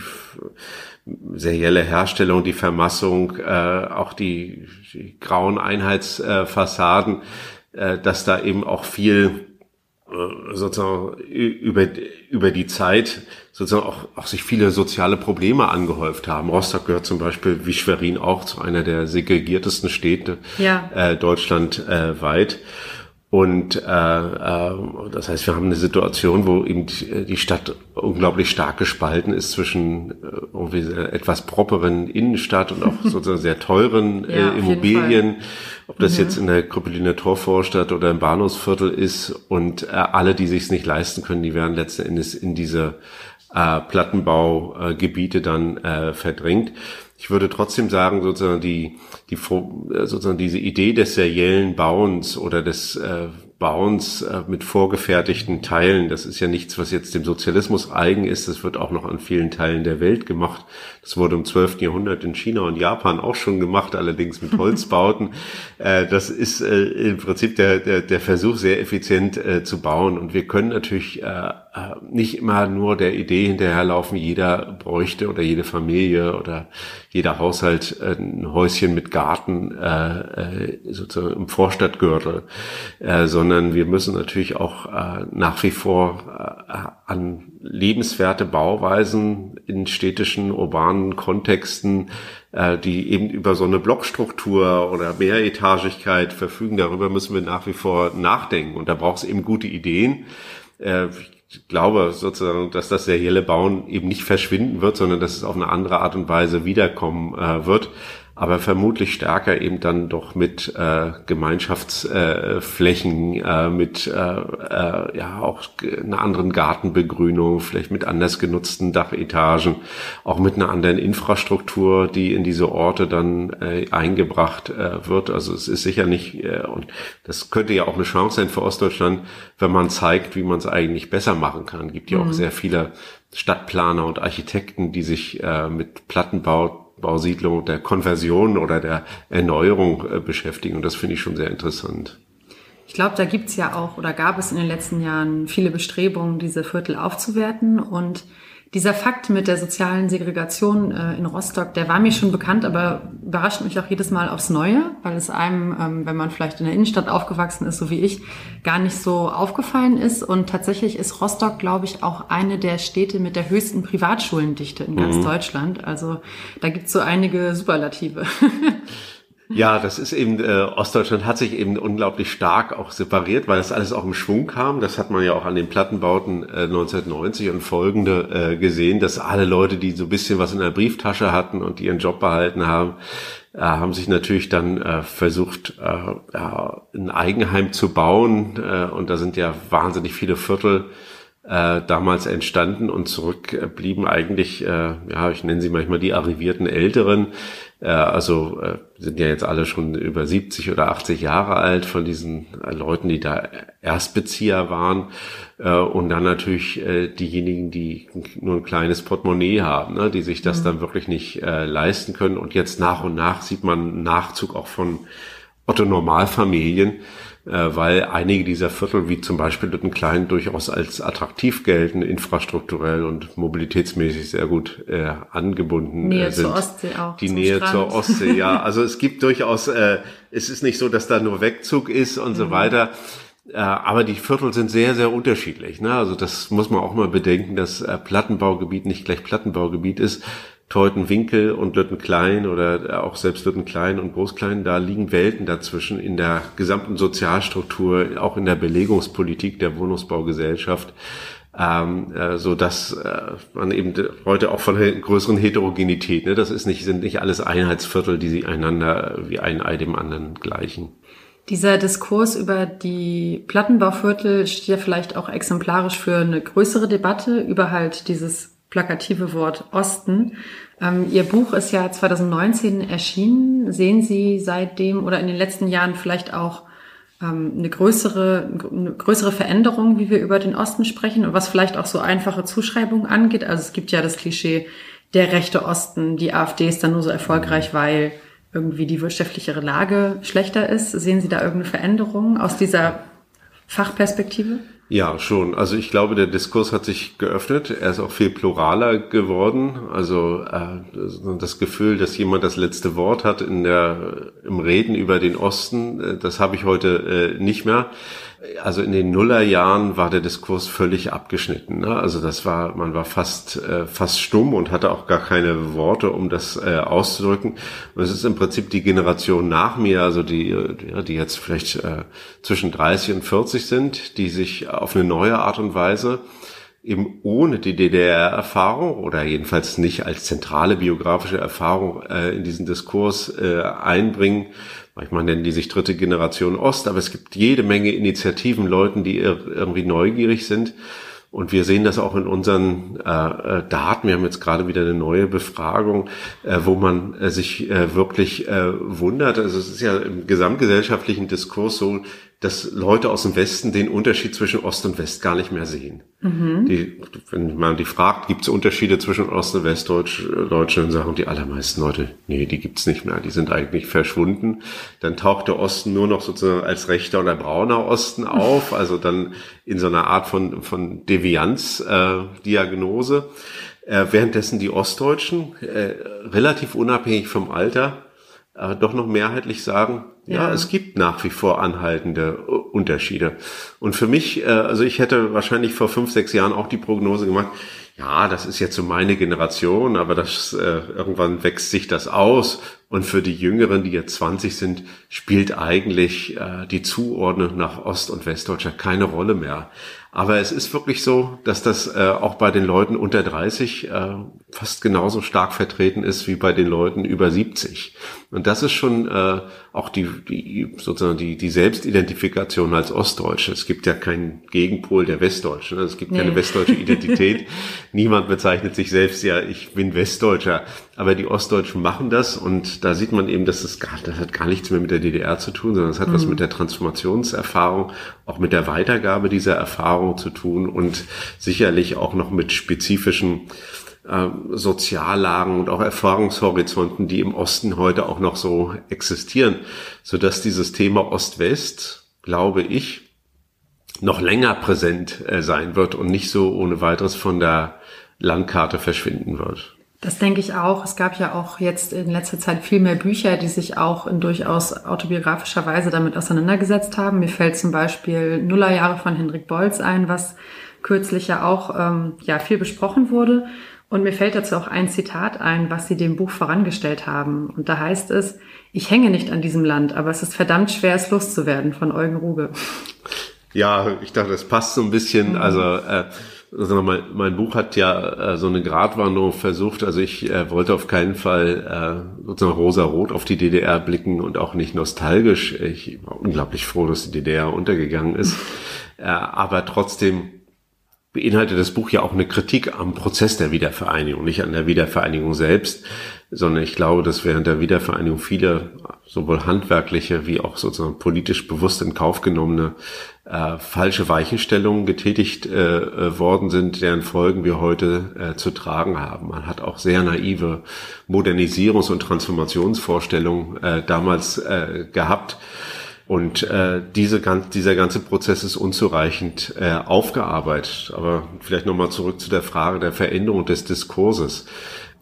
A: serielle Herstellung, die Vermassung, äh, auch die, die grauen Einheitsfassaden, äh, dass da eben auch viel sozusagen über, über die Zeit sozusagen auch, auch sich viele soziale Probleme angehäuft haben. Rostock gehört zum Beispiel wie Schwerin auch zu einer der segregiertesten Städte ja. äh, Deutschland äh, weit. Und äh, äh, das heißt, wir haben eine Situation, wo eben die Stadt unglaublich stark gespalten ist zwischen äh, irgendwie etwas properen Innenstadt und auch sozusagen sehr teuren äh, ja, Immobilien. Ob das mhm. jetzt in der Krüppeliner Torvorstadt oder im Bahnhofsviertel ist und äh, alle, die sich nicht leisten können, die werden letzten Endes in diese äh, Plattenbaugebiete dann äh, verdrängt. Ich würde trotzdem sagen, sozusagen die, die sozusagen diese Idee des seriellen Bauens oder des äh, Bauens äh, mit vorgefertigten Teilen, das ist ja nichts, was jetzt dem Sozialismus eigen ist. Das wird auch noch an vielen Teilen der Welt gemacht. Das wurde im 12. Jahrhundert in China und Japan auch schon gemacht, allerdings mit Holzbauten. äh, das ist äh, im Prinzip der, der, der Versuch, sehr effizient äh, zu bauen. Und wir können natürlich nicht immer nur der Idee hinterherlaufen, jeder bräuchte oder jede Familie oder jeder Haushalt ein Häuschen mit Garten sozusagen im Vorstadtgürtel, sondern wir müssen natürlich auch nach wie vor an lebenswerte Bauweisen in städtischen, urbanen Kontexten, äh, die eben über so eine Blockstruktur oder Mehretagigkeit verfügen, darüber müssen wir nach wie vor nachdenken. Und da braucht es eben gute Ideen. Äh, ich glaube sozusagen, dass das serielle Bauen eben nicht verschwinden wird, sondern dass es auf eine andere Art und Weise wiederkommen äh, wird aber vermutlich stärker eben dann doch mit äh, Gemeinschaftsflächen, äh, äh, mit äh, äh, ja auch einer anderen Gartenbegrünung, vielleicht mit anders genutzten Dachetagen, auch mit einer anderen Infrastruktur, die in diese Orte dann äh, eingebracht äh, wird. Also es ist sicher nicht, äh, und das könnte ja auch eine Chance sein für Ostdeutschland, wenn man zeigt, wie man es eigentlich besser machen kann. Es gibt ja mhm. auch sehr viele Stadtplaner und Architekten, die sich äh, mit Plattenbau Bausiedlung, der Konversion oder der Erneuerung äh, beschäftigen. Und das finde ich schon sehr interessant.
C: Ich glaube, da gibt's ja auch oder gab es in den letzten Jahren viele Bestrebungen, diese Viertel aufzuwerten. Und dieser Fakt mit der sozialen Segregation äh, in Rostock, der war mir schon bekannt, aber überrascht mich auch jedes Mal aufs Neue, weil es einem, ähm, wenn man vielleicht in der Innenstadt aufgewachsen ist, so wie ich, gar nicht so aufgefallen ist. Und tatsächlich ist Rostock, glaube ich, auch eine der Städte mit der höchsten Privatschulendichte in ganz mhm. Deutschland. Also da gibt's so einige Superlative.
A: Ja, das ist eben, äh, Ostdeutschland hat sich eben unglaublich stark auch separiert, weil das alles auch im Schwung kam. Das hat man ja auch an den Plattenbauten äh, 1990 und folgende äh, gesehen, dass alle Leute, die so ein bisschen was in der Brieftasche hatten und ihren Job behalten haben, äh, haben sich natürlich dann äh, versucht, äh, ein Eigenheim zu bauen. Äh, und da sind ja wahnsinnig viele Viertel äh, damals entstanden und zurückblieben eigentlich, äh, ja, ich nenne sie manchmal die arrivierten Älteren, äh, also äh, sind ja jetzt alle schon über 70 oder 80 Jahre alt von diesen äh, Leuten, die da Erstbezieher waren. Und dann natürlich diejenigen, die nur ein kleines Portemonnaie haben, ne, die sich das mhm. dann wirklich nicht leisten können. Und jetzt nach und nach sieht man Nachzug auch von Otto Normalfamilien, weil einige dieser Viertel, wie zum Beispiel Lüttenklein, durchaus als attraktiv gelten, infrastrukturell und mobilitätsmäßig sehr gut äh, angebunden
C: Nähe äh, sind. zur Ostsee auch.
A: Die Nähe Strand. zur Ostsee, ja. Also es gibt durchaus, äh, es ist nicht so, dass da nur Wegzug ist und mhm. so weiter. Äh, aber die Viertel sind sehr, sehr unterschiedlich. Ne? Also das muss man auch mal bedenken, dass äh, Plattenbaugebiet nicht gleich Plattenbaugebiet ist. Teutenwinkel und Lüttenklein oder auch selbst Lüttenklein und Großklein, da liegen Welten dazwischen in der gesamten Sozialstruktur, auch in der Belegungspolitik der Wohnungsbaugesellschaft, ähm, äh, so dass äh, man eben heute auch von einer größeren Heterogenität, ne, das ist nicht, sind nicht alles Einheitsviertel, die sich einander wie ein Ei dem anderen gleichen.
C: Dieser Diskurs über die Plattenbauviertel steht ja vielleicht auch exemplarisch für eine größere Debatte über halt dieses plakative Wort Osten. Ähm, Ihr Buch ist ja 2019 erschienen. Sehen Sie seitdem oder in den letzten Jahren vielleicht auch ähm, eine größere, eine größere Veränderung, wie wir über den Osten sprechen und was vielleicht auch so einfache Zuschreibungen angeht? Also es gibt ja das Klischee, der rechte Osten, die AfD ist dann nur so erfolgreich, weil irgendwie die wirtschaftlichere Lage schlechter ist. Sehen Sie da irgendeine Veränderung aus dieser Fachperspektive?
A: Ja, schon. Also ich glaube, der Diskurs hat sich geöffnet. Er ist auch viel pluraler geworden. Also äh, das Gefühl, dass jemand das letzte Wort hat in der im Reden über den Osten, äh, das habe ich heute äh, nicht mehr also in den Nullerjahren war der Diskurs völlig abgeschnitten. Ne? Also das war, man war fast, äh, fast stumm und hatte auch gar keine Worte, um das äh, auszudrücken. Und es ist im Prinzip die Generation nach mir, also die, die, die jetzt vielleicht äh, zwischen 30 und 40 sind, die sich auf eine neue Art und Weise eben ohne die DDR-Erfahrung oder jedenfalls nicht als zentrale biografische Erfahrung äh, in diesen Diskurs äh, einbringen, manchmal nennen die sich dritte Generation Ost, aber es gibt jede Menge Initiativen, Leuten, die irgendwie neugierig sind. Und wir sehen das auch in unseren äh, äh, Daten. Wir haben jetzt gerade wieder eine neue Befragung, äh, wo man äh, sich äh, wirklich äh, wundert. Also es ist ja im gesamtgesellschaftlichen Diskurs so, dass Leute aus dem Westen den Unterschied zwischen Ost und West gar nicht mehr sehen. Mhm. Die, wenn man die fragt, gibt es Unterschiede zwischen Ost- und Westdeutschen, dann sagen die allermeisten Leute, nee, die gibt's nicht mehr, die sind eigentlich verschwunden. Dann taucht der Osten nur noch sozusagen als rechter oder brauner Osten auf, also dann in so einer Art von, von Devianz-Diagnose. Äh, äh, währenddessen die Ostdeutschen, äh, relativ unabhängig vom Alter, äh, doch noch mehrheitlich sagen, ja. ja. es gibt nach wie vor anhaltende äh, Unterschiede. Und für mich, äh, also ich hätte wahrscheinlich vor fünf, sechs Jahren auch die Prognose gemacht, ja, das ist jetzt so meine Generation, aber das äh, irgendwann wächst sich das aus. Und für die Jüngeren, die jetzt 20 sind, spielt eigentlich äh, die Zuordnung nach Ost- und Westdeutscher keine Rolle mehr. Aber es ist wirklich so, dass das äh, auch bei den Leuten unter 30 äh, fast genauso stark vertreten ist wie bei den Leuten über 70. Und das ist schon äh, auch die, die sozusagen die, die Selbstidentifikation als Ostdeutsche. Es gibt ja keinen Gegenpol der Westdeutschen. Es gibt nee. keine westdeutsche Identität. Niemand bezeichnet sich selbst ja, ich bin Westdeutscher. Aber die Ostdeutschen machen das und da sieht man eben, dass das, gar, das hat gar nichts mehr mit der DDR zu tun, sondern es hat mhm. was mit der Transformationserfahrung, auch mit der Weitergabe dieser Erfahrung zu tun und sicherlich auch noch mit spezifischen Soziallagen und auch Erfahrungshorizonten, die im Osten heute auch noch so existieren, so dass dieses Thema Ost-West, glaube ich, noch länger präsent äh, sein wird und nicht so ohne weiteres von der Landkarte verschwinden wird.
C: Das denke ich auch. Es gab ja auch jetzt in letzter Zeit viel mehr Bücher, die sich auch in durchaus autobiografischer Weise damit auseinandergesetzt haben. Mir fällt zum Beispiel Nullerjahre von Hendrik Bolz ein, was kürzlich ja auch ähm, ja viel besprochen wurde. Und mir fällt dazu auch ein Zitat ein, was Sie dem Buch vorangestellt haben. Und da heißt es, ich hänge nicht an diesem Land, aber es ist verdammt schwer, es loszuwerden von Eugen Ruge.
A: Ja, ich dachte, das passt so ein bisschen. Mhm. Also äh, also mein, mein Buch hat ja äh, so eine Gratwanderung versucht. Also ich äh, wollte auf keinen Fall äh, sozusagen rosa-rot auf die DDR blicken und auch nicht nostalgisch. Ich war unglaublich froh, dass die DDR untergegangen ist. äh, aber trotzdem beinhaltet das Buch ja auch eine Kritik am Prozess der Wiedervereinigung, nicht an der Wiedervereinigung selbst, sondern ich glaube, dass während der Wiedervereinigung viele sowohl handwerkliche wie auch sozusagen politisch bewusst in Kauf genommene äh, falsche Weichenstellungen getätigt äh, äh, worden sind, deren Folgen wir heute äh, zu tragen haben. Man hat auch sehr naive Modernisierungs- und Transformationsvorstellungen äh, damals äh, gehabt und äh, diese, dieser ganze Prozess ist unzureichend äh, aufgearbeitet. Aber vielleicht nochmal zurück zu der Frage der Veränderung des Diskurses.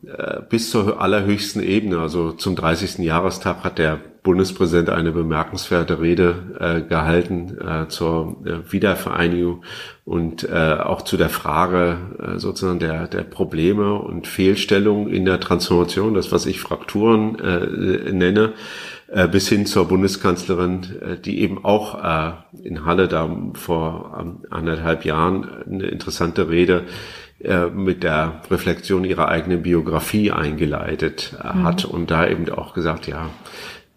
A: Äh, bis zur allerhöchsten Ebene, also zum 30. Jahrestag hat der Bundespräsident eine bemerkenswerte Rede äh, gehalten äh, zur äh, Wiedervereinigung und äh, auch zu der Frage äh, sozusagen der, der Probleme und Fehlstellungen in der Transformation, das was ich Frakturen äh, nenne. Äh, bis hin zur Bundeskanzlerin, äh, die eben auch äh, in Halle da vor ähm, anderthalb Jahren eine interessante Rede mit der Reflexion ihrer eigenen Biografie eingeleitet mhm. hat und da eben auch gesagt, ja,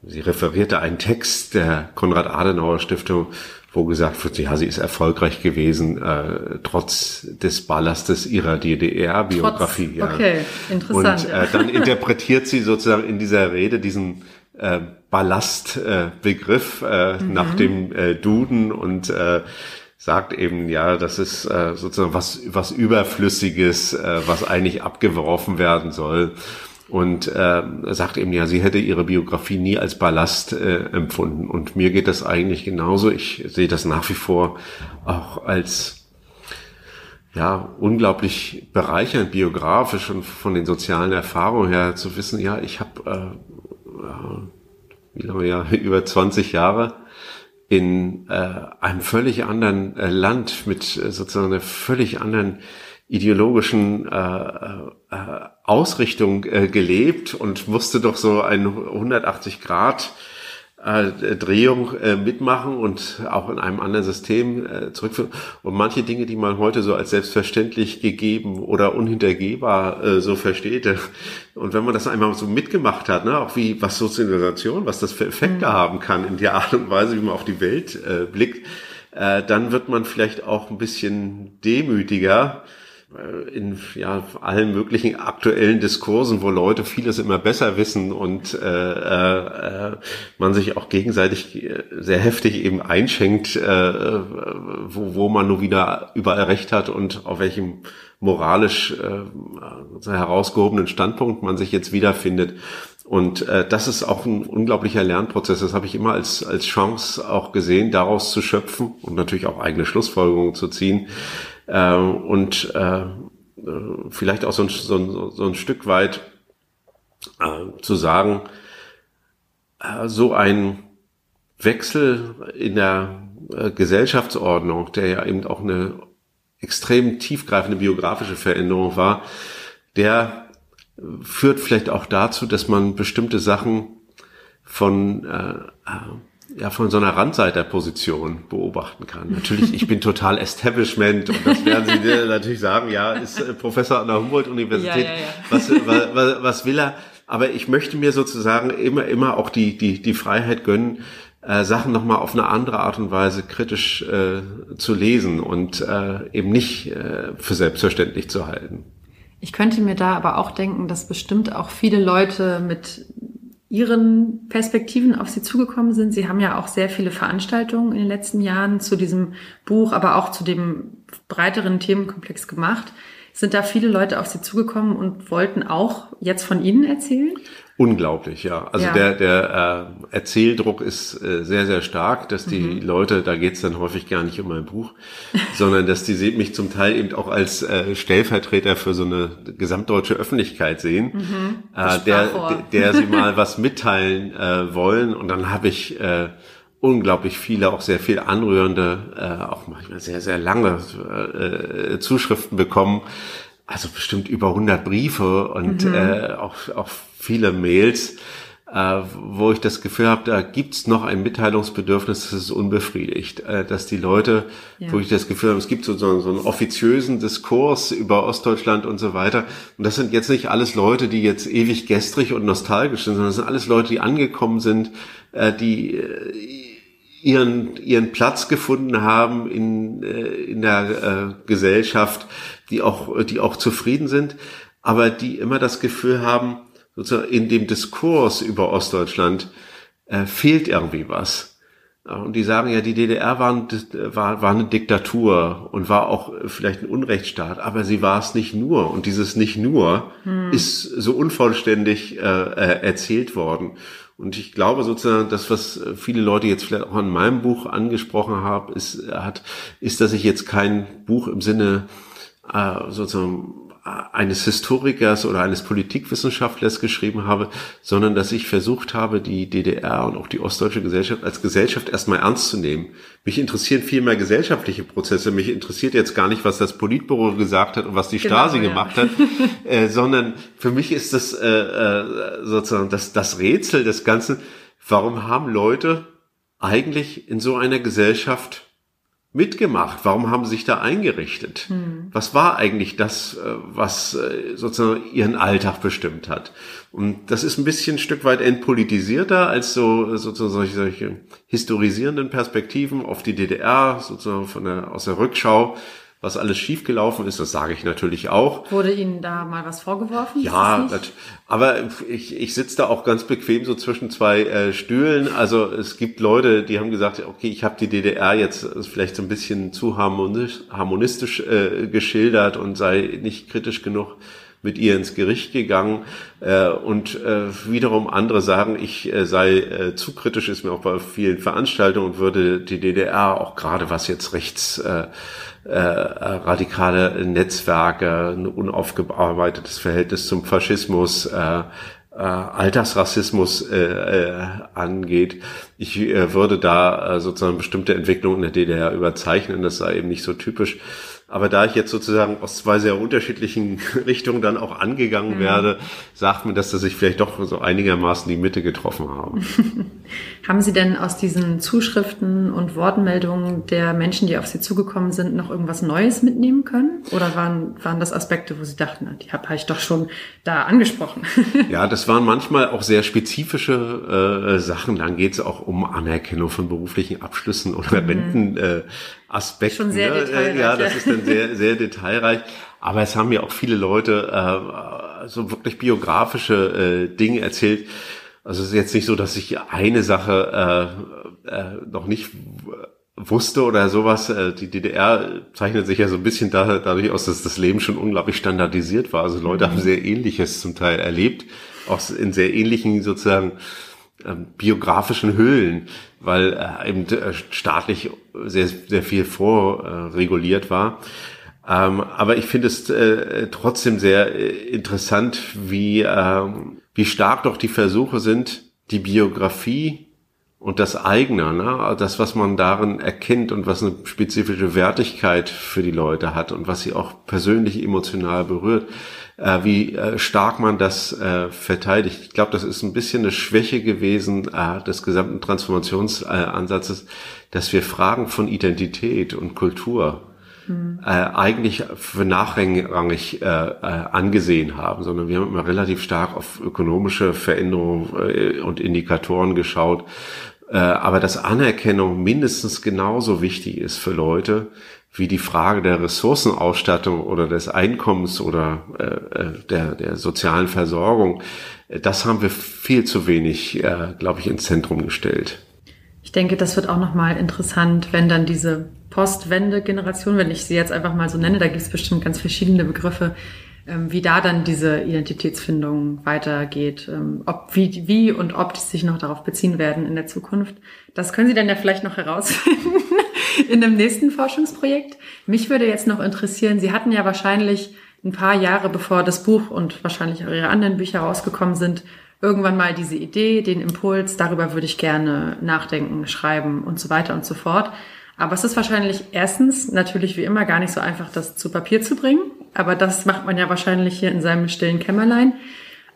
A: sie referierte einen Text der Konrad-Adenauer-Stiftung, wo gesagt wird, ja, sie ist erfolgreich gewesen, äh, trotz des Ballastes ihrer DDR-Biografie.
C: Ja. Okay, interessant.
A: Und äh, dann interpretiert sie sozusagen in dieser Rede diesen äh, Ballastbegriff äh, äh, mhm. nach dem äh, Duden und äh, sagt eben, ja, das ist äh, sozusagen was, was Überflüssiges, äh, was eigentlich abgeworfen werden soll. Und äh, sagt eben, ja, sie hätte ihre Biografie nie als Ballast äh, empfunden. Und mir geht das eigentlich genauso. Ich sehe das nach wie vor auch als ja, unglaublich bereichernd biografisch und von den sozialen Erfahrungen her zu wissen, ja, ich habe äh, wie lange ja, über 20 Jahre in äh, einem völlig anderen äh, Land mit äh, sozusagen einer völlig anderen ideologischen äh, äh, Ausrichtung äh, gelebt und musste doch so ein 180 Grad äh, Drehung äh, mitmachen und auch in einem anderen System äh, zurückführen. Und manche Dinge, die man heute so als selbstverständlich gegeben oder unhintergehbar äh, so versteht. Äh, und wenn man das einmal so mitgemacht hat, ne, auch wie was Sozialisation, was das für Effekte mhm. haben kann in der Art und Weise, wie man auf die Welt äh, blickt, äh, dann wird man vielleicht auch ein bisschen demütiger in ja, allen möglichen aktuellen Diskursen, wo Leute vieles immer besser wissen und äh, äh, man sich auch gegenseitig äh, sehr heftig eben einschenkt, äh, wo, wo man nur wieder überall recht hat und auf welchem moralisch äh, herausgehobenen Standpunkt man sich jetzt wiederfindet. Und äh, das ist auch ein unglaublicher Lernprozess. Das habe ich immer als, als Chance auch gesehen, daraus zu schöpfen und natürlich auch eigene Schlussfolgerungen zu ziehen. Äh, und äh, vielleicht auch so ein, so ein, so ein Stück weit äh, zu sagen, äh, so ein Wechsel in der Gesellschaftsordnung, der ja eben auch eine extrem tiefgreifende biografische Veränderung war, der führt vielleicht auch dazu, dass man bestimmte Sachen von äh, ja von so einer Randseiterposition beobachten kann. Natürlich, ich bin total Establishment und das werden Sie dir natürlich sagen, ja, ist äh, Professor an der Humboldt-Universität, ja, ja, ja. Was, was, was will er? Aber ich möchte mir sozusagen immer, immer auch die, die, die Freiheit gönnen, äh, Sachen nochmal auf eine andere Art und Weise kritisch äh, zu lesen und äh, eben nicht äh, für selbstverständlich zu halten.
C: Ich könnte mir da aber auch denken, dass bestimmt auch viele Leute mit ihren Perspektiven auf Sie zugekommen sind. Sie haben ja auch sehr viele Veranstaltungen in den letzten Jahren zu diesem Buch, aber auch zu dem breiteren Themenkomplex gemacht. Sind da viele Leute auf Sie zugekommen und wollten auch jetzt von Ihnen erzählen?
A: Unglaublich, ja. Also ja. der, der äh, Erzähldruck ist äh, sehr, sehr stark, dass die mhm. Leute, da geht's dann häufig gar nicht um mein Buch, sondern dass die mich zum Teil eben auch als äh, Stellvertreter für so eine gesamtdeutsche Öffentlichkeit sehen, mhm. äh, der, der, der sie mal was mitteilen äh, wollen. Und dann habe ich äh, unglaublich viele, auch sehr viel anrührende, äh, auch manchmal sehr, sehr lange äh, Zuschriften bekommen. Also bestimmt über 100 Briefe und mhm. äh, auch, auch viele Mails, äh, wo ich das Gefühl habe, da gibt's noch ein Mitteilungsbedürfnis, das ist unbefriedigt. Äh, dass die Leute, ja. wo ich das Gefühl habe, es gibt so, so, so einen offiziösen Diskurs über Ostdeutschland und so weiter. Und das sind jetzt nicht alles Leute, die jetzt ewig gestrig und nostalgisch sind, sondern das sind alles Leute, die angekommen sind, äh, die äh, ihren, ihren Platz gefunden haben in, äh, in der äh, Gesellschaft, die auch, die auch zufrieden sind, aber die immer das Gefühl haben, sozusagen in dem Diskurs über Ostdeutschland äh, fehlt irgendwie was. Und die sagen ja, die DDR war, war, war eine Diktatur und war auch vielleicht ein Unrechtsstaat, aber sie war es nicht nur. Und dieses nicht nur hm. ist so unvollständig äh, äh, erzählt worden. Und ich glaube sozusagen, das, was viele Leute jetzt vielleicht auch in meinem Buch angesprochen haben, ist, hat, ist, dass ich jetzt kein Buch im Sinne äh, sozusagen eines Historikers oder eines Politikwissenschaftlers geschrieben habe, sondern dass ich versucht habe, die DDR und auch die ostdeutsche Gesellschaft als Gesellschaft erstmal ernst zu nehmen. Mich interessieren viel mehr gesellschaftliche Prozesse. Mich interessiert jetzt gar nicht, was das Politbüro gesagt hat und was die genau, Stasi ja. gemacht hat, äh, sondern für mich ist das äh, äh, sozusagen das, das Rätsel des Ganzen. Warum haben Leute eigentlich in so einer Gesellschaft mitgemacht? Warum haben sie sich da eingerichtet? Hm. Was war eigentlich das, äh, was äh, sozusagen ihren Alltag bestimmt hat? Und das ist ein bisschen ein Stück weit entpolitisierter als so sozusagen solche, solche historisierenden Perspektiven auf die DDR, sozusagen von der, aus der Rückschau was alles schiefgelaufen ist, das sage ich natürlich auch.
C: Wurde Ihnen da mal was vorgeworfen?
A: Ja, das, aber ich, ich sitze da auch ganz bequem so zwischen zwei äh, Stühlen. Also es gibt Leute, die haben gesagt, okay, ich habe die DDR jetzt vielleicht so ein bisschen zu harmonisch, harmonistisch äh, geschildert und sei nicht kritisch genug mit ihr ins Gericht gegangen äh, und äh, wiederum andere sagen, ich äh, sei äh, zu kritisch, ist mir auch bei vielen Veranstaltungen und würde die DDR auch gerade was jetzt rechts äh, äh, radikale Netzwerke, ein unaufgearbeitetes Verhältnis zum Faschismus, äh, äh, Alltagsrassismus äh, äh, angeht. Ich äh, würde da äh, sozusagen bestimmte Entwicklungen in der DDR überzeichnen, das sei eben nicht so typisch. Aber da ich jetzt sozusagen aus zwei sehr unterschiedlichen Richtungen dann auch angegangen mhm. werde, sagt mir, dass, dass ich vielleicht doch so einigermaßen die Mitte getroffen habe.
C: haben Sie denn aus diesen Zuschriften und Wortmeldungen der Menschen, die auf Sie zugekommen sind, noch irgendwas Neues mitnehmen können? Oder waren, waren das Aspekte, wo Sie dachten, die habe ich doch schon da angesprochen?
A: ja, das waren manchmal auch sehr spezifische äh, Sachen. Dann geht es auch um Anerkennung von beruflichen Abschlüssen oder mhm. Renten. Äh, Aspekten.
C: Schon sehr
A: ne?
C: detailreich.
A: Ja, das ist dann sehr, sehr detailreich. Aber es haben mir auch viele Leute äh, so wirklich biografische äh, Dinge erzählt. Also es ist jetzt nicht so, dass ich eine Sache äh, äh, noch nicht wusste oder sowas. Äh, die DDR zeichnet sich ja so ein bisschen da, dadurch aus, dass das Leben schon unglaublich standardisiert war. Also Leute haben sehr Ähnliches zum Teil erlebt, auch in sehr ähnlichen sozusagen ähm, biografischen Höhlen, weil äh, eben äh, staatlich sehr, sehr viel vorreguliert war. Ähm, aber ich finde es äh, trotzdem sehr äh, interessant, wie, äh, wie stark doch die Versuche sind, die Biografie und das eigene, ne? das, was man darin erkennt und was eine spezifische Wertigkeit für die Leute hat und was sie auch persönlich emotional berührt, äh, wie äh, stark man das äh, verteidigt. Ich glaube, das ist ein bisschen eine Schwäche gewesen äh, des gesamten Transformationsansatzes, dass wir Fragen von Identität und Kultur mhm. eigentlich für nachrangig äh, angesehen haben, sondern wir haben immer relativ stark auf ökonomische Veränderungen und Indikatoren geschaut. Aber dass Anerkennung mindestens genauso wichtig ist für Leute wie die Frage der Ressourcenausstattung oder des Einkommens oder äh, äh der, der sozialen Versorgung, äh, das haben wir viel zu wenig, äh, glaube ich, ins Zentrum gestellt.
C: Ich denke, das wird auch nochmal interessant, wenn dann diese Postwende-Generation, wenn ich sie jetzt einfach mal so nenne, da gibt es bestimmt ganz verschiedene Begriffe, ähm, wie da dann diese Identitätsfindung weitergeht, ähm, ob wie, wie und ob die sich noch darauf beziehen werden in der Zukunft. Das können Sie dann ja vielleicht noch herausfinden in dem nächsten Forschungsprojekt. Mich würde jetzt noch interessieren, Sie hatten ja wahrscheinlich ein paar Jahre bevor das Buch und wahrscheinlich auch Ihre anderen Bücher rausgekommen sind, irgendwann mal diese Idee, den Impuls, darüber würde ich gerne nachdenken, schreiben und so weiter und so fort. Aber es ist wahrscheinlich erstens natürlich wie immer gar nicht so einfach, das zu Papier zu bringen. Aber das macht man ja wahrscheinlich hier in seinem stillen Kämmerlein.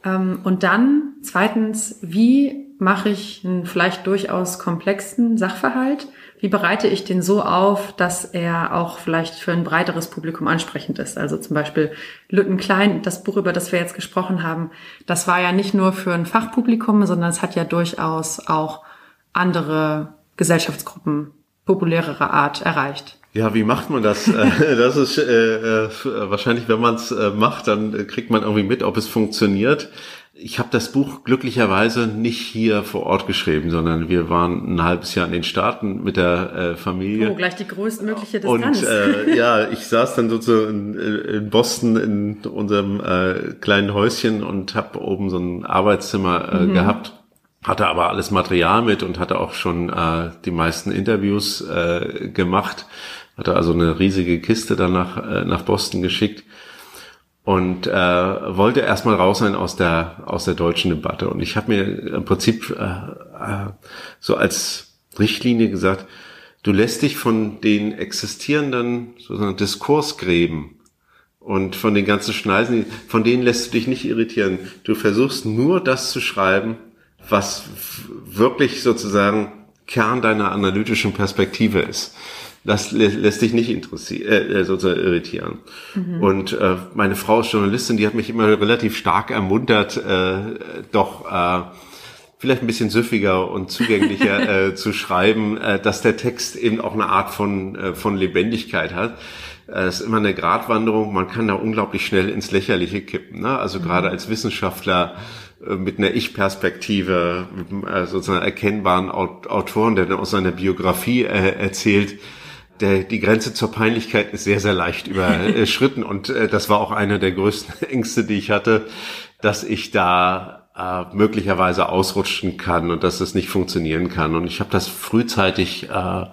C: Ähm, und dann zweitens, wie mache ich einen vielleicht durchaus komplexen Sachverhalt wie bereite ich den so auf, dass er auch vielleicht für ein breiteres Publikum ansprechend ist? Also zum Beispiel Lütten Klein, das Buch, über das wir jetzt gesprochen haben, das war ja nicht nur für ein Fachpublikum, sondern es hat ja durchaus auch andere Gesellschaftsgruppen populärerer Art erreicht.
A: Ja, wie macht man das? Äh, das ist äh, äh, wahrscheinlich, wenn man es äh, macht, dann kriegt man irgendwie mit, ob es funktioniert. Ich habe das Buch glücklicherweise nicht hier vor Ort geschrieben, sondern wir waren ein halbes Jahr in den Staaten mit der äh, Familie.
C: Oh, gleich die größtmögliche Distanz.
A: Und äh, ja, ich saß dann sozusagen in, in Boston in unserem äh, kleinen Häuschen und habe oben so ein Arbeitszimmer äh, mhm. gehabt hatte aber alles Material mit und hatte auch schon äh, die meisten Interviews äh, gemacht, hatte also eine riesige Kiste dann nach, äh, nach Boston geschickt und äh, wollte erstmal raus sein aus der aus der deutschen Debatte und ich habe mir im Prinzip äh, äh, so als Richtlinie gesagt, du lässt dich von den existierenden sozusagen Diskursgräben und von den ganzen Schneisen, von denen lässt du dich nicht irritieren. Du versuchst nur das zu schreiben, was wirklich sozusagen Kern deiner analytischen Perspektive ist das lässt dich nicht interessieren, äh, äh, sozusagen irritieren. Mhm. Und äh, meine Frau ist Journalistin, die hat mich immer relativ stark ermuntert, äh, doch äh, vielleicht ein bisschen süffiger und zugänglicher äh, zu schreiben, äh, dass der Text eben auch eine Art von, äh, von Lebendigkeit hat. Äh, es ist immer eine Gratwanderung, man kann da unglaublich schnell ins Lächerliche kippen. Ne? Also mhm. gerade als Wissenschaftler äh, mit einer Ich-Perspektive, äh, sozusagen erkennbaren Autoren, der dann aus seiner Biografie äh, erzählt, der, die Grenze zur Peinlichkeit ist sehr, sehr leicht überschritten. und äh, das war auch einer der größten Ängste, die ich hatte, dass ich da äh, möglicherweise ausrutschen kann und dass es nicht funktionieren kann. Und ich habe das frühzeitig äh,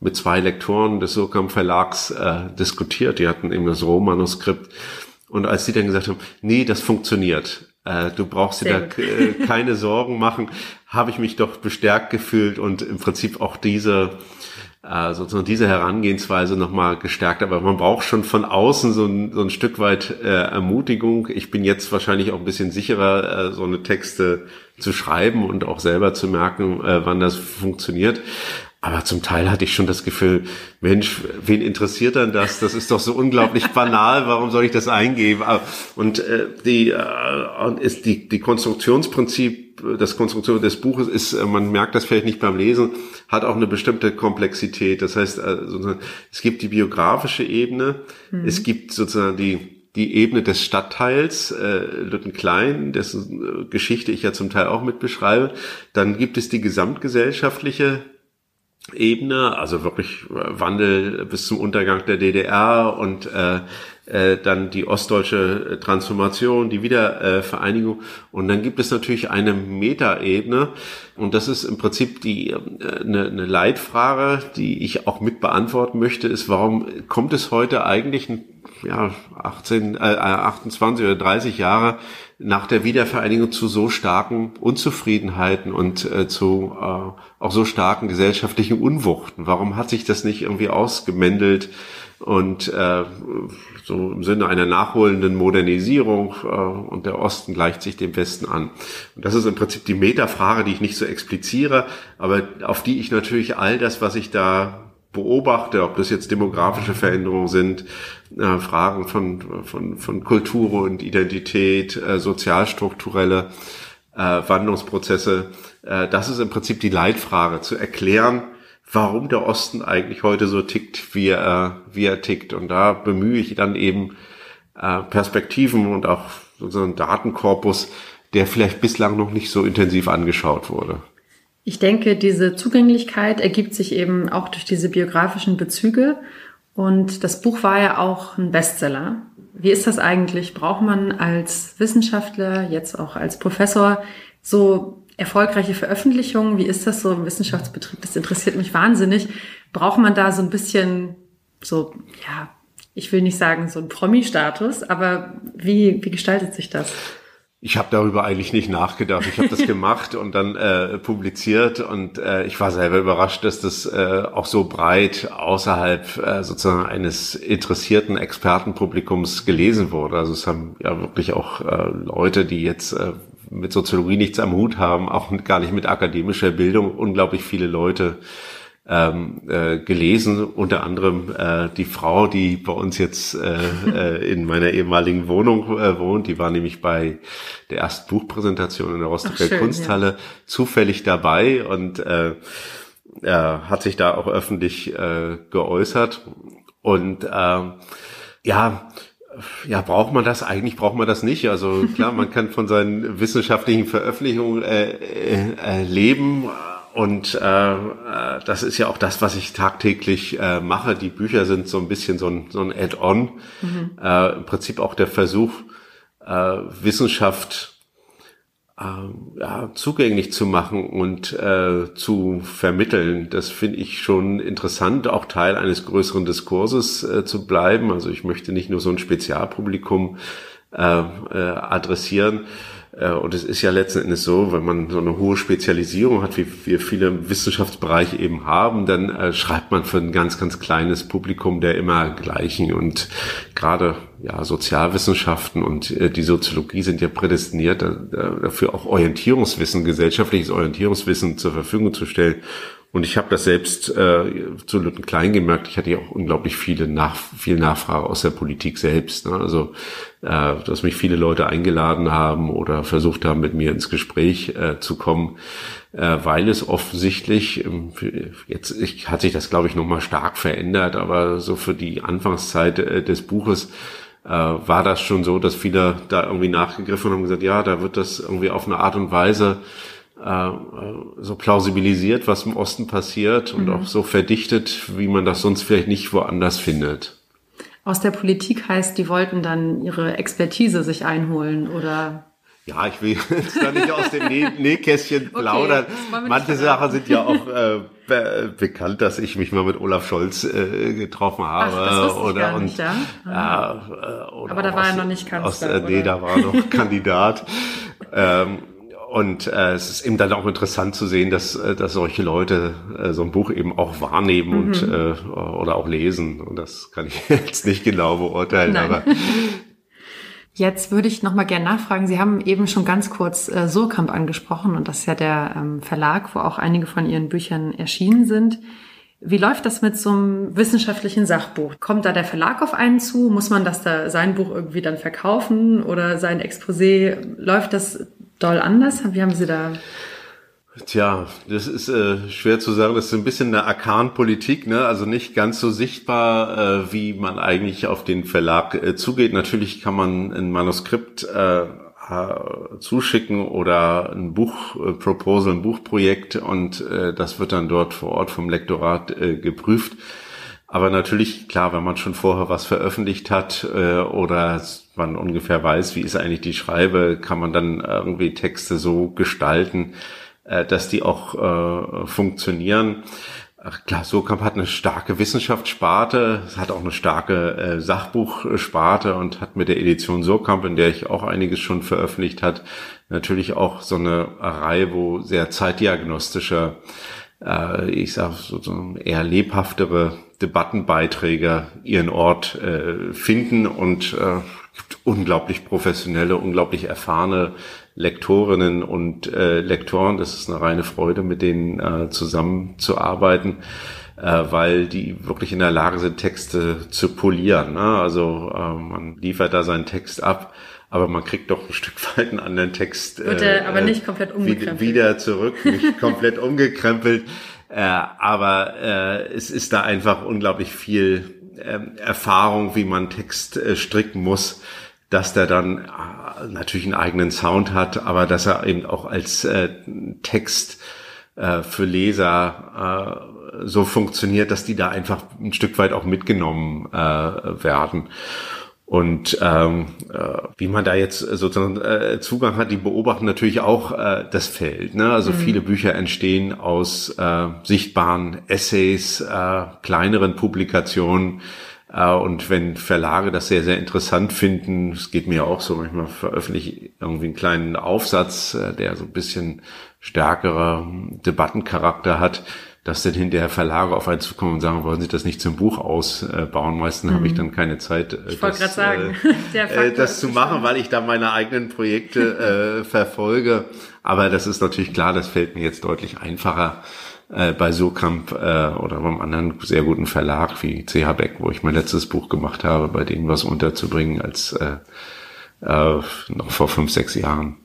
A: mit zwei Lektoren des Surkamp Verlags äh, diskutiert. Die hatten eben das Rohmanuskript. Und als die dann gesagt haben, nee, das funktioniert, äh, du brauchst dir da äh, keine Sorgen machen, habe ich mich doch bestärkt gefühlt und im Prinzip auch diese äh, sozusagen diese Herangehensweise nochmal gestärkt. Aber man braucht schon von außen so ein, so ein Stück weit äh, Ermutigung. Ich bin jetzt wahrscheinlich auch ein bisschen sicherer, äh, so eine Texte zu schreiben und auch selber zu merken, äh, wann das funktioniert. Aber zum Teil hatte ich schon das Gefühl, Mensch, wen interessiert dann das? Das ist doch so unglaublich banal. Warum soll ich das eingeben? Und äh, die, äh, ist die, die Konstruktionsprinzip das Konstruktion des Buches ist, äh, man merkt das vielleicht nicht beim Lesen, hat auch eine bestimmte Komplexität. Das heißt, also, es gibt die biografische Ebene, mhm. es gibt sozusagen die die Ebene des Stadtteils äh, Lüttenklein, dessen Geschichte ich ja zum Teil auch mit beschreibe. Dann gibt es die gesamtgesellschaftliche Ebene, also wirklich Wandel bis zum Untergang der DDR und äh, äh, dann die ostdeutsche Transformation, die Wiedervereinigung. Und dann gibt es natürlich eine Metaebene. Und das ist im Prinzip die, äh, eine, eine Leitfrage, die ich auch mit beantworten möchte, ist, warum kommt es heute eigentlich, ja, 18, äh, 28 oder 30 Jahre nach der Wiedervereinigung zu so starken Unzufriedenheiten und äh, zu äh, auch so starken gesellschaftlichen Unwuchten? Warum hat sich das nicht irgendwie ausgemändelt? und äh, so im Sinne einer nachholenden Modernisierung äh, und der Osten gleicht sich dem Westen an. Und das ist im Prinzip die Metafrage, die ich nicht so expliziere, aber auf die ich natürlich all das, was ich da beobachte, ob das jetzt demografische Veränderungen sind, äh, Fragen von, von, von Kultur und Identität, äh, sozialstrukturelle äh, Wandlungsprozesse, äh, das ist im Prinzip die Leitfrage, zu erklären, warum der Osten eigentlich heute so tickt, wie er, wie er tickt. Und da bemühe ich dann eben äh, Perspektiven und auch so einen Datenkorpus, der vielleicht bislang noch nicht so intensiv angeschaut wurde.
C: Ich denke, diese Zugänglichkeit ergibt sich eben auch durch diese biografischen Bezüge. Und das Buch war ja auch ein Bestseller. Wie ist das eigentlich? Braucht man als Wissenschaftler, jetzt auch als Professor, so erfolgreiche Veröffentlichungen, wie ist das so im Wissenschaftsbetrieb? Das interessiert mich wahnsinnig. Braucht man da so ein bisschen so, ja, ich will nicht sagen so ein Promi-Status, aber wie, wie gestaltet sich das?
A: Ich habe darüber eigentlich nicht nachgedacht. Ich habe das gemacht und dann äh, publiziert und äh, ich war selber überrascht, dass das äh, auch so breit außerhalb äh, sozusagen eines interessierten Expertenpublikums gelesen wurde. Also es haben ja wirklich auch äh, Leute, die jetzt äh, mit Soziologie nichts am Hut haben, auch gar nicht mit akademischer Bildung, unglaublich viele Leute ähm, äh, gelesen, unter anderem äh, die Frau, die bei uns jetzt äh, äh, in meiner ehemaligen Wohnung äh, wohnt, die war nämlich bei der ersten Buchpräsentation in der Rostocker Ach, Kunsthalle ja. zufällig dabei und äh, äh, hat sich da auch öffentlich äh, geäußert und äh, ja, ja, braucht man das? Eigentlich braucht man das nicht. Also klar, man kann von seinen wissenschaftlichen Veröffentlichungen äh, äh, äh, leben. Und äh, äh, das ist ja auch das, was ich tagtäglich äh, mache. Die Bücher sind so ein bisschen so ein, so ein Add-on. Mhm. Äh, Im Prinzip auch der Versuch, äh, Wissenschaft äh, ja, zugänglich zu machen und äh, zu vermitteln. Das finde ich schon interessant, auch Teil eines größeren Diskurses äh, zu bleiben. Also ich möchte nicht nur so ein Spezialpublikum äh, äh, adressieren, und es ist ja letzten Endes so, wenn man so eine hohe Spezialisierung hat, wie wir viele Wissenschaftsbereiche eben haben, dann äh, schreibt man für ein ganz, ganz kleines Publikum der immer gleichen. Und gerade ja, Sozialwissenschaften und äh, die Soziologie sind ja prädestiniert, dafür auch Orientierungswissen, gesellschaftliches Orientierungswissen zur Verfügung zu stellen. Und ich habe das selbst äh, zu Lütten Klein gemerkt. Ich hatte ja auch unglaublich viele Nach viel Nachfrage aus der Politik selbst. Ne? Also, äh, dass mich viele Leute eingeladen haben oder versucht haben, mit mir ins Gespräch äh, zu kommen, äh, weil es offensichtlich, ähm, jetzt ich, hat sich das, glaube ich, nochmal stark verändert, aber so für die Anfangszeit äh, des Buches äh, war das schon so, dass viele da irgendwie nachgegriffen haben und gesagt, ja, da wird das irgendwie auf eine Art und Weise äh, so plausibilisiert, was im Osten passiert und mhm. auch so verdichtet, wie man das sonst vielleicht nicht woanders findet.
C: Aus der Politik heißt, die wollten dann ihre Expertise sich einholen oder
A: ja, ich will jetzt da nicht aus dem Näh Nähkästchen plaudern. Okay, Manche Sachen sind ja auch äh, be bekannt, dass ich mich mal mit Olaf Scholz äh, getroffen habe.
C: Ach, das oder und, nicht, ja? ja äh, oder Aber da war er noch nicht Kanzler. Aus, äh,
A: nee, da war er noch Kandidat. Ähm, und äh, es ist eben dann auch interessant zu sehen, dass, äh, dass solche Leute äh, so ein Buch eben auch wahrnehmen mhm. und äh, oder auch lesen. Und das kann ich jetzt nicht genau beurteilen, Nein. aber
C: Jetzt würde ich noch mal gerne nachfragen. Sie haben eben schon ganz kurz äh, Surkamp angesprochen und das ist ja der ähm, Verlag, wo auch einige von Ihren Büchern erschienen sind. Wie läuft das mit so einem wissenschaftlichen Sachbuch? Kommt da der Verlag auf einen zu? Muss man das da sein Buch irgendwie dann verkaufen oder sein Exposé? Läuft das doll anders? Wie haben Sie da
A: Tja, das ist äh, schwer zu sagen. Das ist ein bisschen eine Arkan-Politik, ne? Also nicht ganz so sichtbar, äh, wie man eigentlich auf den Verlag äh, zugeht. Natürlich kann man ein Manuskript äh, zuschicken oder ein Buchproposal, ein Buchprojekt und äh, das wird dann dort vor Ort vom Lektorat äh, geprüft. Aber natürlich, klar, wenn man schon vorher was veröffentlicht hat äh, oder man ungefähr weiß, wie ist eigentlich die Schreibe, kann man dann irgendwie Texte so gestalten, äh, dass die auch äh, funktionieren. Klar, Surkamp hat eine starke Wissenschaftssparte, hat auch eine starke äh, Sachbuchsparte und hat mit der Edition Surkamp, in der ich auch einiges schon veröffentlicht hat, natürlich auch so eine Reihe, wo sehr zeitdiagnostische, ich sag so, eher lebhaftere Debattenbeiträge ihren Ort finden und unglaublich professionelle, unglaublich erfahrene Lektorinnen und äh, Lektoren. Das ist eine reine Freude, mit denen äh, zusammenzuarbeiten, äh, weil die wirklich in der Lage sind, Texte zu polieren. Ne? Also äh, man liefert da seinen Text ab, aber man kriegt doch ein Stück weit einen anderen Text.
C: Wird äh, aber nicht komplett umgekrempelt.
A: Wieder zurück, nicht komplett umgekrempelt. Äh, aber äh, es ist da einfach unglaublich viel äh, Erfahrung, wie man Text äh, stricken muss dass der dann äh, natürlich einen eigenen Sound hat, aber dass er eben auch als äh, Text für Leser so funktioniert, dass die da einfach ein Stück weit auch mitgenommen werden. Und ähm, äh, wie man da jetzt sozusagen äh, Zugang hat, die beobachten natürlich auch äh, das Feld. Ne? Also mhm. viele Bücher entstehen aus äh, sichtbaren Essays, äh, kleineren Publikationen, äh, und wenn Verlage das sehr, sehr interessant finden, es geht mir auch so, manchmal veröffentliche ich irgendwie einen kleinen Aufsatz, äh, der so ein bisschen stärkerer Debattencharakter hat, dass dann hinterher Verlage auf einen zukommen und sagen, wollen Sie das nicht zum Buch ausbauen? Meistens mhm. habe ich dann keine Zeit,
C: ich das, sagen,
A: äh, das zu machen, weil ich da meine eigenen Projekte äh, verfolge. Aber das ist natürlich klar, das fällt mir jetzt deutlich einfacher äh, bei Surkamp äh, oder beim anderen sehr guten Verlag wie CH Beck, wo ich mein letztes Buch gemacht habe, bei denen was unterzubringen als äh, äh, noch vor fünf, sechs Jahren.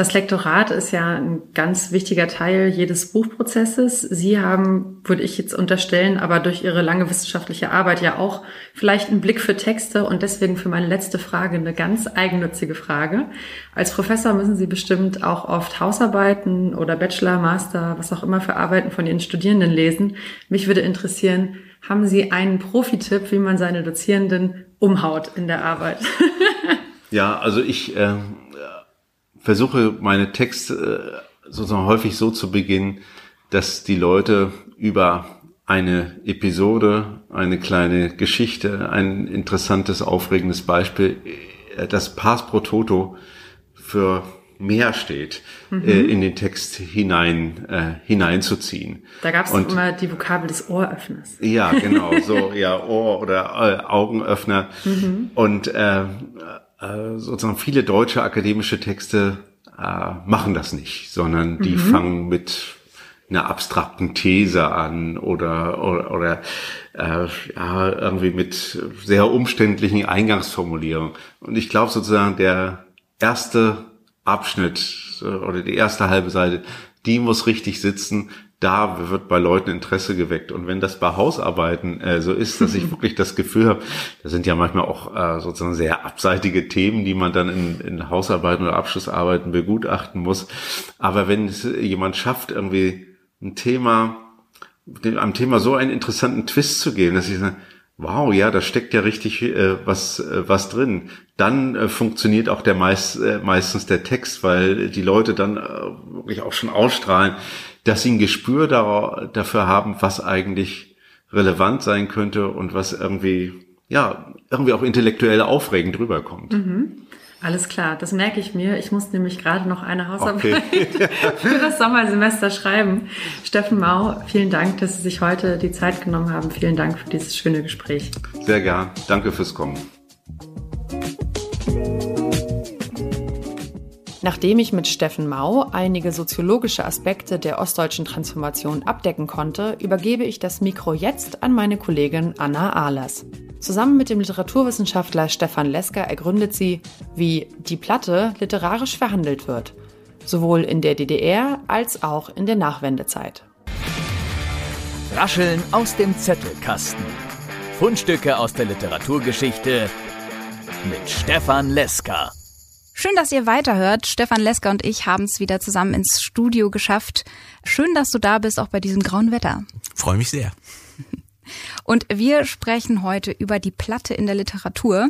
C: Das Lektorat ist ja ein ganz wichtiger Teil jedes Buchprozesses. Sie haben, würde ich jetzt unterstellen, aber durch Ihre lange wissenschaftliche Arbeit ja auch vielleicht einen Blick für Texte und deswegen für meine letzte Frage eine ganz eigennützige Frage. Als Professor müssen Sie bestimmt auch oft Hausarbeiten oder Bachelor, Master, was auch immer für Arbeiten von Ihren Studierenden lesen. Mich würde interessieren, haben Sie einen Profi-Tipp, wie man seine Dozierenden umhaut in der Arbeit?
A: ja, also ich äh versuche meine Texte äh, sozusagen häufig so zu beginnen, dass die Leute über eine Episode, eine kleine Geschichte, ein interessantes, aufregendes Beispiel, äh, das Pass pro Toto für mehr steht, mhm. äh, in den Text hinein äh, hineinzuziehen.
C: Da gab es immer die Vokabel des Ohröffners.
A: Ja, genau, so ja Ohr oder äh, Augenöffner mhm. und äh, äh, sozusagen viele deutsche akademische Texte äh, machen das nicht, sondern die mhm. fangen mit einer abstrakten These an oder oder, oder äh, ja, irgendwie mit sehr umständlichen Eingangsformulierungen. Und ich glaube sozusagen der erste Abschnitt oder die erste halbe Seite, die muss richtig sitzen, da wird bei Leuten Interesse geweckt. Und wenn das bei Hausarbeiten äh, so ist, dass ich wirklich das Gefühl habe, das sind ja manchmal auch äh, sozusagen sehr abseitige Themen, die man dann in, in Hausarbeiten oder Abschlussarbeiten begutachten muss. Aber wenn es jemand schafft, irgendwie ein Thema, am Thema so einen interessanten Twist zu geben, dass ich sage, wow, ja, da steckt ja richtig äh, was, äh, was drin. Dann äh, funktioniert auch der meist, äh, meistens der Text, weil die Leute dann äh, wirklich auch schon ausstrahlen, dass sie ein Gespür dafür haben, was eigentlich relevant sein könnte und was irgendwie, ja, irgendwie auch intellektuell aufregend rüberkommt.
C: Mhm. Alles klar, das merke ich mir. Ich muss nämlich gerade noch eine Hausarbeit okay. für das Sommersemester schreiben. Steffen Mau, vielen Dank, dass Sie sich heute die Zeit genommen haben. Vielen Dank für dieses schöne Gespräch.
A: Sehr gern. Danke fürs Kommen.
C: Nachdem ich mit Steffen Mau einige soziologische Aspekte der ostdeutschen Transformation abdecken konnte, übergebe ich das Mikro jetzt an meine Kollegin Anna Ahlers. Zusammen mit dem Literaturwissenschaftler Stefan Lesker ergründet sie, wie die Platte literarisch verhandelt wird. sowohl in der DDR als auch in der Nachwendezeit.
D: Rascheln aus dem Zettelkasten. Fundstücke aus der Literaturgeschichte mit Stefan Leska.
E: Schön, dass ihr weiterhört. Stefan Leska und ich haben es wieder zusammen ins Studio geschafft. Schön, dass du da bist, auch bei diesem grauen Wetter.
F: Freue mich sehr.
E: Und wir sprechen heute über die Platte in der Literatur.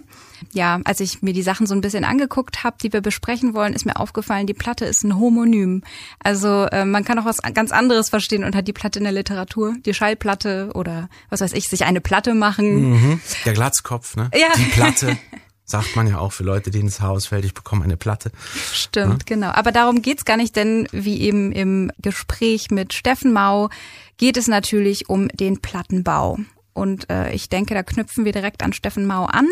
E: Ja, als ich mir die Sachen so ein bisschen angeguckt habe, die wir besprechen wollen, ist mir aufgefallen, die Platte ist ein Homonym. Also äh, man kann auch was ganz anderes verstehen unter die Platte in der Literatur. Die Schallplatte oder was weiß ich, sich eine Platte machen.
F: Mhm. Der Glatzkopf, ne?
E: Ja.
F: Die Platte. Sagt man ja auch für Leute, denen das Haus fällt, ich bekomme eine Platte.
E: Stimmt, ja? genau. Aber darum geht's gar nicht, denn wie eben im Gespräch mit Steffen Mau geht es natürlich um den Plattenbau. Und äh, ich denke, da knüpfen wir direkt an Steffen Mau an.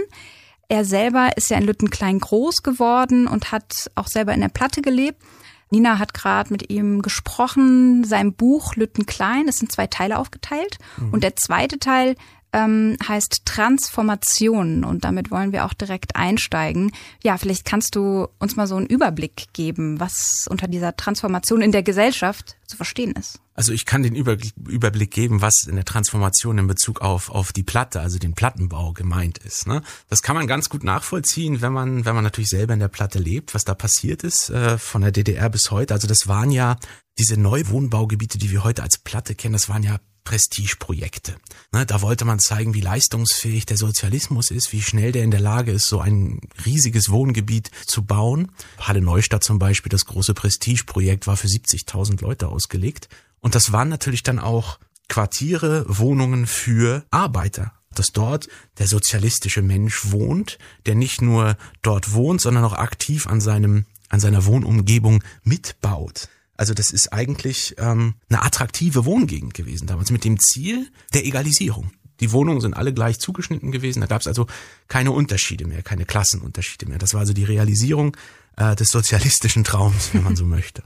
E: Er selber ist ja in Lüttenklein groß geworden und hat auch selber in der Platte gelebt. Nina hat gerade mit ihm gesprochen. Sein Buch Lüttenklein ist in zwei Teile aufgeteilt. Mhm. Und der zweite Teil ähm, heißt Transformation und damit wollen wir auch direkt einsteigen. Ja, vielleicht kannst du uns mal so einen Überblick geben, was unter dieser Transformation in der Gesellschaft zu verstehen ist.
F: Also ich kann den Überblick geben, was in der Transformation in Bezug auf, auf die Platte, also den Plattenbau gemeint ist. Ne? Das kann man ganz gut nachvollziehen, wenn man, wenn man natürlich selber in der Platte lebt, was da passiert ist, äh, von der DDR bis heute. Also das waren ja diese Neuwohnbaugebiete, die wir heute als Platte kennen, das waren ja Prestigeprojekte. Ne, da wollte man zeigen, wie leistungsfähig der Sozialismus ist, wie schnell der in der Lage ist, so ein riesiges Wohngebiet zu bauen. Halle Neustadt zum Beispiel, das große Prestigeprojekt, war für 70.000 Leute ausgelegt. Und das waren natürlich dann auch Quartiere, Wohnungen für Arbeiter dass dort der sozialistische Mensch wohnt, der nicht nur dort wohnt, sondern auch aktiv an seinem an seiner Wohnumgebung mitbaut. Also das ist eigentlich ähm, eine attraktive Wohngegend gewesen damals mit dem Ziel der Egalisierung. Die Wohnungen sind alle gleich zugeschnitten gewesen. Da gab es also keine Unterschiede mehr, keine Klassenunterschiede mehr. Das war also die Realisierung äh, des sozialistischen Traums, wenn man so möchte.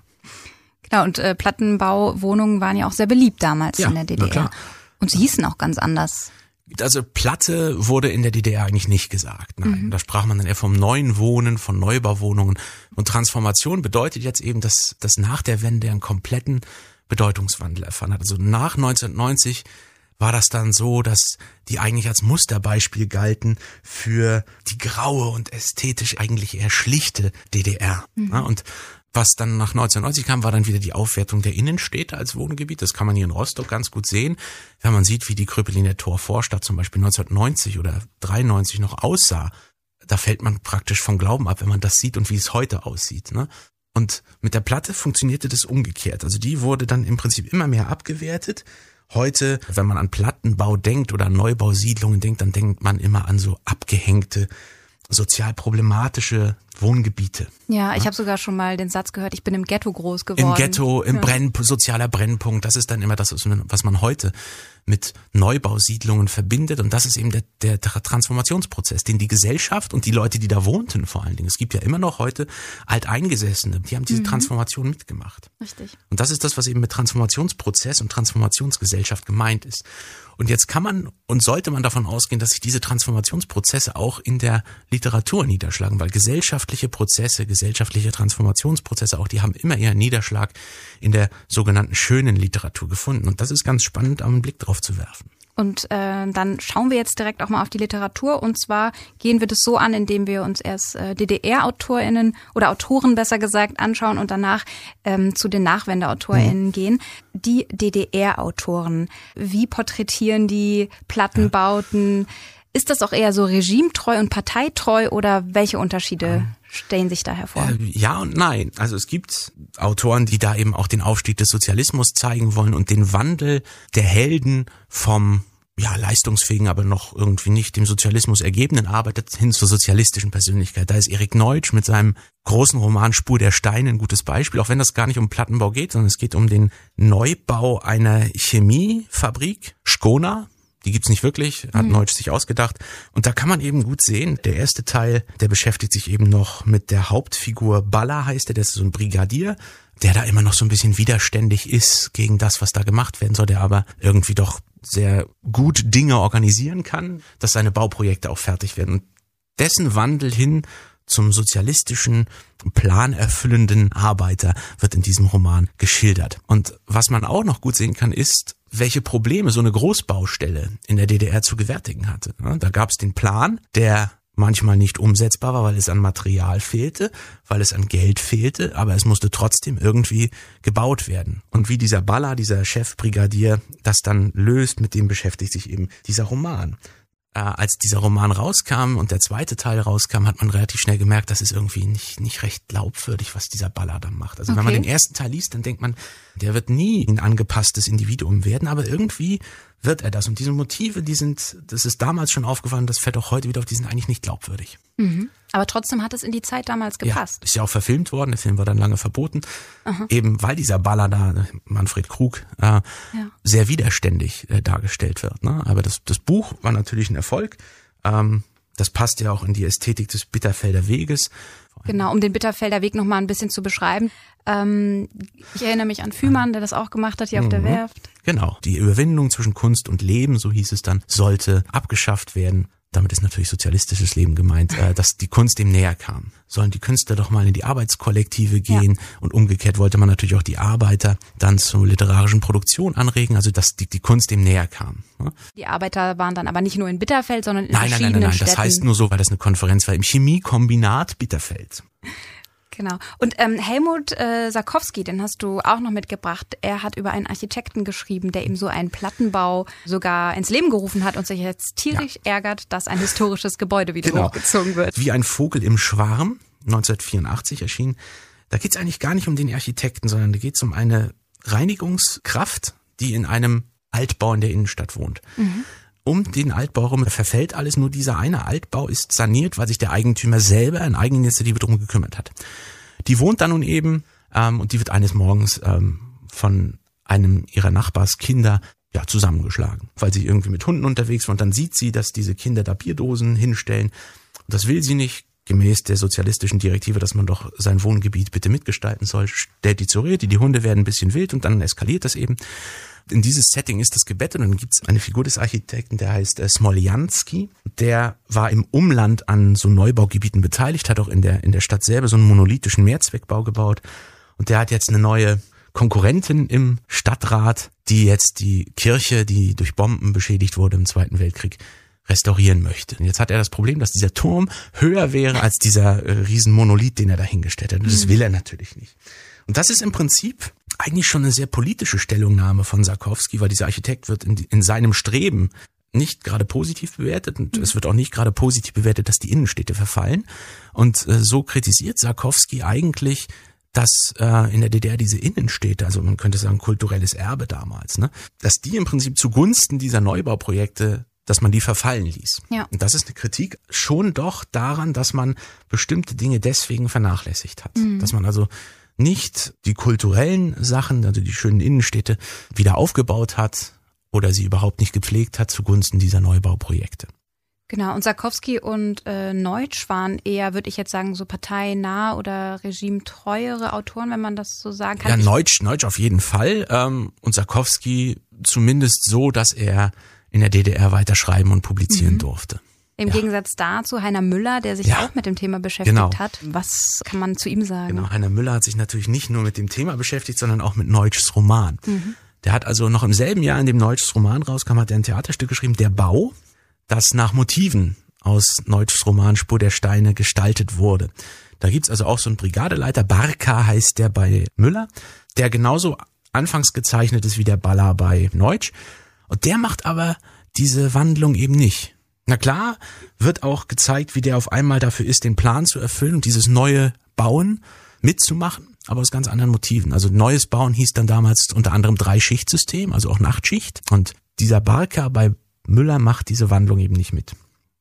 E: Genau, und äh, Plattenbauwohnungen waren ja auch sehr beliebt damals ja, in der DDR. Und sie hießen auch ganz anders
F: also Platte wurde in der DDR eigentlich nicht gesagt. Nein, mhm. da sprach man dann eher vom neuen Wohnen, von Neubauwohnungen. Und Transformation bedeutet jetzt eben, dass, dass nach der Wende einen kompletten Bedeutungswandel erfahren hat. Also nach 1990 war das dann so, dass die eigentlich als Musterbeispiel galten für die graue und ästhetisch eigentlich eher schlichte DDR. Mhm. Und was dann nach 1990 kam, war dann wieder die Aufwertung der Innenstädte als Wohngebiet. Das kann man hier in Rostock ganz gut sehen, wenn man sieht, wie die Kröpeliner Torvorstadt zum Beispiel 1990 oder 93 noch aussah. Da fällt man praktisch vom Glauben ab, wenn man das sieht und wie es heute aussieht. Ne? Und mit der Platte funktionierte das umgekehrt. Also die wurde dann im Prinzip immer mehr abgewertet. Heute, wenn man an Plattenbau denkt oder Neubausiedlungen denkt, dann denkt man immer an so abgehängte sozial problematische Wohngebiete.
E: Ja, ich ja? habe sogar schon mal den Satz gehört, ich bin im Ghetto groß geworden.
F: Im Ghetto, im ja. Brenn, sozialer Brennpunkt, das ist dann immer das, was man heute mit Neubausiedlungen verbindet. Und das ist eben der, der Transformationsprozess, den die Gesellschaft und die Leute, die da wohnten vor allen Dingen, es gibt ja immer noch heute Alteingesessene, die haben diese mhm. Transformation mitgemacht.
E: Richtig.
F: Und das ist das, was eben mit Transformationsprozess und Transformationsgesellschaft gemeint ist. Und jetzt kann man und sollte man davon ausgehen, dass sich diese Transformationsprozesse auch in der Literatur niederschlagen, weil gesellschaftliche Prozesse, gesellschaftliche Transformationsprozesse, auch die haben immer ihren Niederschlag in der sogenannten schönen Literatur gefunden. Und das ist ganz spannend, einen Blick drauf zu werfen.
E: Und äh, dann schauen wir jetzt direkt auch mal auf die Literatur. Und zwar gehen wir das so an, indem wir uns erst äh, DDR-AutorInnen oder Autoren besser gesagt anschauen und danach ähm, zu den NachwendeautorInnen mhm. gehen. Die DDR-Autoren, wie porträtieren die Plattenbauten? Ja. Ist das auch eher so regimetreu und parteitreu oder welche Unterschiede stellen sich da hervor? Äh,
F: ja und nein. Also es gibt Autoren, die da eben auch den Aufstieg des Sozialismus zeigen wollen und den Wandel der Helden vom ja, leistungsfähigen, aber noch irgendwie nicht dem Sozialismus ergebenen Arbeiter hin zur sozialistischen Persönlichkeit. Da ist Erik Neutsch mit seinem großen Roman Spur der Steine ein gutes Beispiel, auch wenn das gar nicht um Plattenbau geht, sondern es geht um den Neubau einer Chemiefabrik, Skona, die gibt's nicht wirklich, hat mhm. Neutsch sich ausgedacht. Und da kann man eben gut sehen, der erste Teil, der beschäftigt sich eben noch mit der Hauptfigur Balla heißt er, der ist so ein Brigadier, der da immer noch so ein bisschen widerständig ist gegen das, was da gemacht werden soll, der aber irgendwie doch sehr gut Dinge organisieren kann, dass seine Bauprojekte auch fertig werden. Und dessen Wandel hin zum sozialistischen, planerfüllenden Arbeiter wird in diesem Roman geschildert. Und was man auch noch gut sehen kann, ist, welche Probleme so eine Großbaustelle in der DDR zu gewärtigen hatte. Da gab es den Plan, der manchmal nicht umsetzbar war, weil es an Material fehlte, weil es an Geld fehlte, aber es musste trotzdem irgendwie gebaut werden. Und wie dieser Baller, dieser Chefbrigadier das dann löst, mit dem beschäftigt sich eben dieser Roman äh, als dieser Roman rauskam und der zweite Teil rauskam, hat man relativ schnell gemerkt, das ist irgendwie nicht, nicht recht glaubwürdig, was dieser Baller dann macht. Also okay. wenn man den ersten Teil liest, dann denkt man, der wird nie ein angepasstes Individuum werden, aber irgendwie wird er das. Und diese Motive, die sind, das ist damals schon aufgefallen, das fällt auch heute wieder auf, die sind eigentlich nicht glaubwürdig.
E: Mhm. Aber trotzdem hat es in die Zeit damals gepasst.
F: Ja, ist ja auch verfilmt worden, der Film war dann lange verboten. Aha. Eben weil dieser Baller da, Manfred Krug, äh, ja. sehr widerständig äh, dargestellt wird. Ne? Aber das, das Buch war natürlich ein Erfolg. Ähm, das passt ja auch in die Ästhetik des Bitterfelder Weges.
E: Genau, um den Bitterfelder Weg nochmal ein bisschen zu beschreiben. Ähm, ich erinnere mich an Fühmann, der das auch gemacht hat hier mhm. auf der mhm. Werft.
F: Genau, die Überwindung zwischen Kunst und Leben, so hieß es dann, sollte abgeschafft werden damit ist natürlich sozialistisches Leben gemeint, äh, dass die Kunst dem näher kam. Sollen die Künstler doch mal in die Arbeitskollektive gehen ja. und umgekehrt wollte man natürlich auch die Arbeiter dann zur literarischen Produktion anregen, also dass die, die Kunst dem näher kam.
E: Ne? Die Arbeiter waren dann aber nicht nur in Bitterfeld, sondern in
F: nein,
E: verschiedenen
F: nein, nein, nein, nein,
E: Städten.
F: das heißt nur so, weil das eine Konferenz war im Chemiekombinat Bitterfeld.
E: Genau. Und ähm, Helmut äh, Sarkowski, den hast du auch noch mitgebracht. Er hat über einen Architekten geschrieben, der ihm so einen Plattenbau sogar ins Leben gerufen hat und sich jetzt tierisch ja. ärgert, dass ein historisches Gebäude wieder genau. hochgezogen wird.
F: Wie ein Vogel im Schwarm, 1984 erschienen. Da geht es eigentlich gar nicht um den Architekten, sondern da geht es um eine Reinigungskraft, die in einem Altbau in der Innenstadt wohnt. Mhm um den Altbau herum verfällt alles, nur dieser eine Altbau ist saniert, weil sich der Eigentümer selber in Eigeninitiative drum gekümmert hat. Die wohnt da nun eben ähm, und die wird eines Morgens ähm, von einem ihrer Nachbarskinder ja, zusammengeschlagen, weil sie irgendwie mit Hunden unterwegs war und dann sieht sie, dass diese Kinder da Bierdosen hinstellen. Das will sie nicht, gemäß der sozialistischen Direktive, dass man doch sein Wohngebiet bitte mitgestalten soll, stellt die zur Rede, die Hunde werden ein bisschen wild und dann eskaliert das eben in dieses Setting ist das gebettet und dann gibt es eine Figur des Architekten, der heißt äh, Smoljanski. Der war im Umland an so Neubaugebieten beteiligt, hat auch in der, in der Stadt selber so einen monolithischen Mehrzweckbau gebaut und der hat jetzt eine neue Konkurrentin im Stadtrat, die jetzt die Kirche, die durch Bomben beschädigt wurde im Zweiten Weltkrieg, restaurieren möchte. Und jetzt hat er das Problem, dass dieser Turm höher wäre als dieser äh, Riesenmonolith, den er dahingestellt hat. Und das mhm. will er natürlich nicht. Und das ist im Prinzip eigentlich schon eine sehr politische Stellungnahme von Sarkowski, weil dieser Architekt wird in, in seinem Streben nicht gerade positiv bewertet und mhm. es wird auch nicht gerade positiv bewertet, dass die Innenstädte verfallen. Und äh, so kritisiert Sarkowski eigentlich, dass äh, in der DDR diese Innenstädte, also man könnte sagen kulturelles Erbe damals, ne, dass die im Prinzip zugunsten dieser Neubauprojekte dass man die verfallen ließ. Ja. Und das ist eine Kritik schon doch daran, dass man bestimmte Dinge deswegen vernachlässigt hat. Mhm. Dass man also nicht die kulturellen Sachen, also die schönen Innenstädte, wieder aufgebaut hat oder sie überhaupt nicht gepflegt hat zugunsten dieser Neubauprojekte.
E: Genau, und Sarkowski und äh, Neutsch waren eher, würde ich jetzt sagen, so parteinah oder regimetreuere Autoren, wenn man das so sagen kann.
F: Ja, Neutsch, Neutsch auf jeden Fall. Ähm, und Sarkowski zumindest so, dass er in der DDR weiterschreiben und publizieren mhm. durfte.
E: Im ja. Gegensatz dazu Heiner Müller, der sich ja. auch mit dem Thema beschäftigt genau. hat. Was kann man zu ihm sagen?
F: Genau, Heiner Müller hat sich natürlich nicht nur mit dem Thema beschäftigt, sondern auch mit Neutschs Roman. Mhm. Der hat also noch im selben Jahr, in dem Neutschs Roman rauskam, hat er ein Theaterstück geschrieben, Der Bau, das nach Motiven aus Neutschs Roman Spur der Steine gestaltet wurde. Da gibt's also auch so einen Brigadeleiter, Barka heißt der bei Müller, der genauso anfangs gezeichnet ist wie der Baller bei Neutsch. Und der macht aber diese Wandlung eben nicht. Na klar, wird auch gezeigt, wie der auf einmal dafür ist, den Plan zu erfüllen und dieses neue Bauen mitzumachen, aber aus ganz anderen Motiven. Also neues Bauen hieß dann damals unter anderem Drei-Schicht-System, also auch Nachtschicht. Und dieser Barker bei Müller macht diese Wandlung eben nicht mit.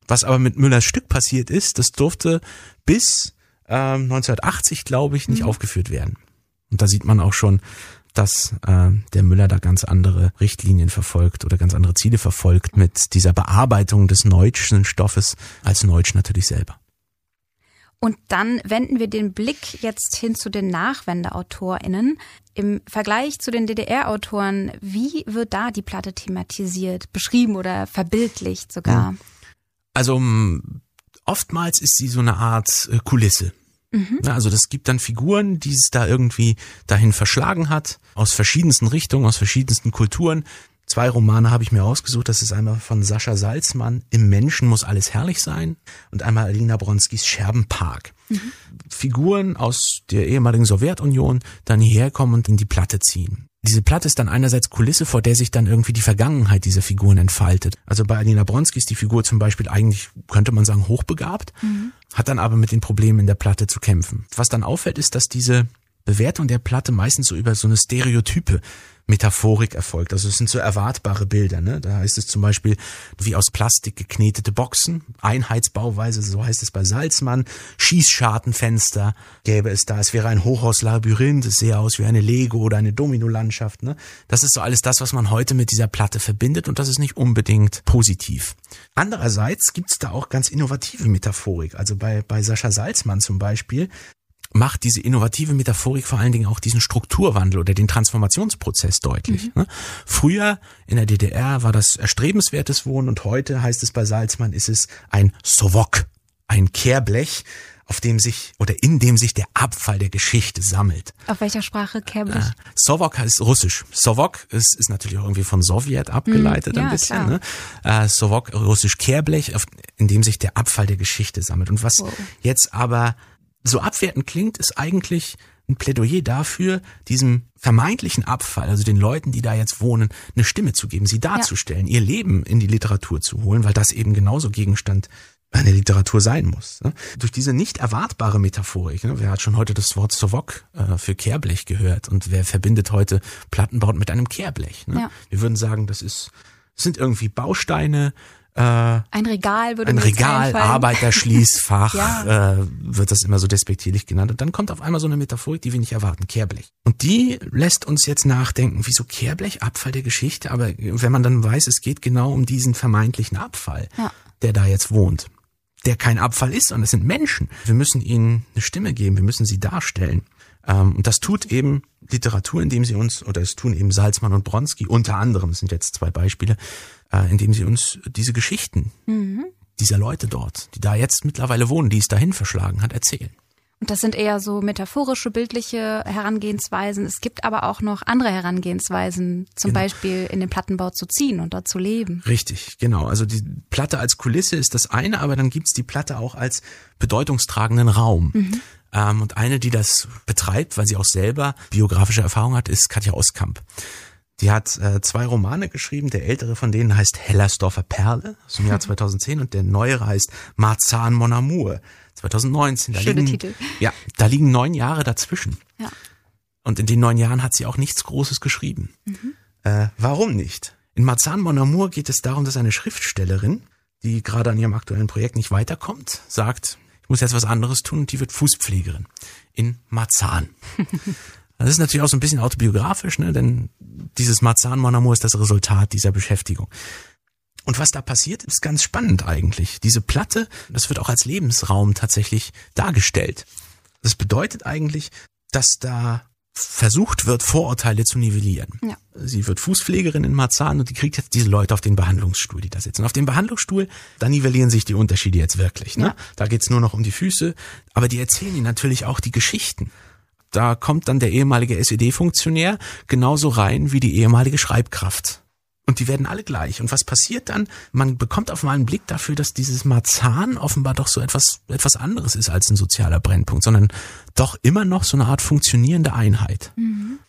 F: Was aber mit Müllers Stück passiert ist, das durfte bis äh, 1980, glaube ich, nicht mhm. aufgeführt werden. Und da sieht man auch schon, dass äh, der Müller da ganz andere Richtlinien verfolgt oder ganz andere Ziele verfolgt mit dieser Bearbeitung des Neutschen Stoffes als Neutsch natürlich selber.
E: Und dann wenden wir den Blick jetzt hin zu den NachwendeautorInnen. Im Vergleich zu den DDR-Autoren, wie wird da die Platte thematisiert, beschrieben oder verbildlicht sogar?
F: Also oftmals ist sie so eine Art äh, Kulisse. Mhm. Also das gibt dann Figuren, die es da irgendwie dahin verschlagen hat, aus verschiedensten Richtungen, aus verschiedensten Kulturen. Zwei Romane habe ich mir ausgesucht. Das ist einmal von Sascha Salzmann, Im Menschen muss alles herrlich sein und einmal Alina Bronskis Scherbenpark. Mhm. Figuren aus der ehemaligen Sowjetunion dann hierher kommen und in die Platte ziehen. Diese Platte ist dann einerseits Kulisse, vor der sich dann irgendwie die Vergangenheit dieser Figuren entfaltet. Also bei Alina Bronski ist die Figur zum Beispiel eigentlich, könnte man sagen, hochbegabt, mhm. hat dann aber mit den Problemen in der Platte zu kämpfen. Was dann auffällt, ist, dass diese Bewertung der Platte meistens so über so eine Stereotype Metaphorik erfolgt. Also es sind so erwartbare Bilder. Ne? Da heißt es zum Beispiel wie aus Plastik geknetete Boxen, Einheitsbauweise, so heißt es bei Salzmann, Schießschartenfenster gäbe es da. Es wäre ein Hochhauslabyrinth, es sehe aus wie eine Lego oder eine Dominolandschaft. Ne? Das ist so alles das, was man heute mit dieser Platte verbindet und das ist nicht unbedingt positiv. Andererseits gibt es da auch ganz innovative Metaphorik. Also bei, bei Sascha Salzmann zum Beispiel macht diese innovative Metaphorik vor allen Dingen auch diesen Strukturwandel oder den Transformationsprozess deutlich. Mhm. Ne? Früher in der DDR war das erstrebenswertes Wohnen und heute heißt es bei Salzmann ist es ein Sowok, ein Kehrblech, auf dem sich oder in dem sich der Abfall der Geschichte sammelt.
E: Auf welcher Sprache Kehrblech? Äh,
F: Sowok heißt russisch. Sowok ist, ist natürlich auch irgendwie von Sowjet abgeleitet mm, ja, ein bisschen. Ne? Äh, Sowok russisch Kehrblech, auf, in dem sich der Abfall der Geschichte sammelt. Und was oh. jetzt aber so abwertend klingt, ist eigentlich ein Plädoyer dafür, diesem vermeintlichen Abfall, also den Leuten, die da jetzt wohnen, eine Stimme zu geben, sie darzustellen, ja. ihr Leben in die Literatur zu holen, weil das eben genauso Gegenstand einer Literatur sein muss. Ne? Durch diese nicht erwartbare Metaphorik, ne? wer hat schon heute das Wort Sovok äh, für Kehrblech gehört und wer verbindet heute Plattenbaut mit einem Kehrblech? Ne? Ja. Wir würden sagen, das ist, das sind irgendwie Bausteine,
E: äh, ein Regal würde
F: Ein Regal, Arbeiterschließfach, ja. äh, wird das immer so despektierlich genannt. Und dann kommt auf einmal so eine Metaphorik, die wir nicht erwarten, Kehrblech. Und die lässt uns jetzt nachdenken, wieso Kehrblech, Abfall der Geschichte, aber wenn man dann weiß, es geht genau um diesen vermeintlichen Abfall, ja. der da jetzt wohnt, der kein Abfall ist, sondern es sind Menschen. Wir müssen ihnen eine Stimme geben, wir müssen sie darstellen. Ähm, und das tut eben Literatur, indem sie uns, oder es tun eben Salzmann und Bronski unter anderem, sind jetzt zwei Beispiele, äh, indem sie uns diese Geschichten mhm. dieser Leute dort, die da jetzt mittlerweile wohnen, die es dahin verschlagen hat, erzählen.
E: Und das sind eher so metaphorische, bildliche Herangehensweisen. Es gibt aber auch noch andere Herangehensweisen, zum genau. Beispiel in den Plattenbau zu ziehen und dort zu leben.
F: Richtig, genau. Also die Platte als Kulisse ist das eine, aber dann gibt's die Platte auch als bedeutungstragenden Raum. Mhm. Ähm, und eine, die das betreibt, weil sie auch selber biografische Erfahrung hat, ist Katja Oskamp. Die hat äh, zwei Romane geschrieben. Der ältere von denen heißt Hellersdorfer Perle aus dem Jahr 2010 und der neuere heißt Marzahn Mon Amour 2019. Da
E: Schöne
F: liegen,
E: Titel.
F: Ja, da liegen neun Jahre dazwischen.
E: Ja.
F: Und in den neun Jahren hat sie auch nichts Großes geschrieben. Mhm. Äh, warum nicht? In Marzahn Mon Amour geht es darum, dass eine Schriftstellerin, die gerade an ihrem aktuellen Projekt nicht weiterkommt, sagt, ich muss jetzt was anderes tun und die wird Fußpflegerin in Marzahn. Das ist natürlich auch so ein bisschen autobiografisch, ne? denn dieses Marzahn Mon Amour ist das Resultat dieser Beschäftigung. Und was da passiert, ist ganz spannend eigentlich. Diese Platte, das wird auch als Lebensraum tatsächlich dargestellt. Das bedeutet eigentlich, dass da versucht wird, Vorurteile zu nivellieren. Ja. Sie wird Fußpflegerin in Marzahn und die kriegt jetzt diese Leute auf den Behandlungsstuhl, die da sitzen. Und auf dem Behandlungsstuhl, da nivellieren sich die Unterschiede jetzt wirklich. Ne? Ja. Da geht's nur noch um die Füße, aber die erzählen ihnen natürlich auch die Geschichten da kommt dann der ehemalige SED-Funktionär genauso rein wie die ehemalige Schreibkraft. Und die werden alle gleich. Und was passiert dann? Man bekommt auf einmal einen Blick dafür, dass dieses Marzahn offenbar doch so etwas, etwas anderes ist als ein sozialer Brennpunkt, sondern doch immer noch so eine Art funktionierende Einheit. Mhm.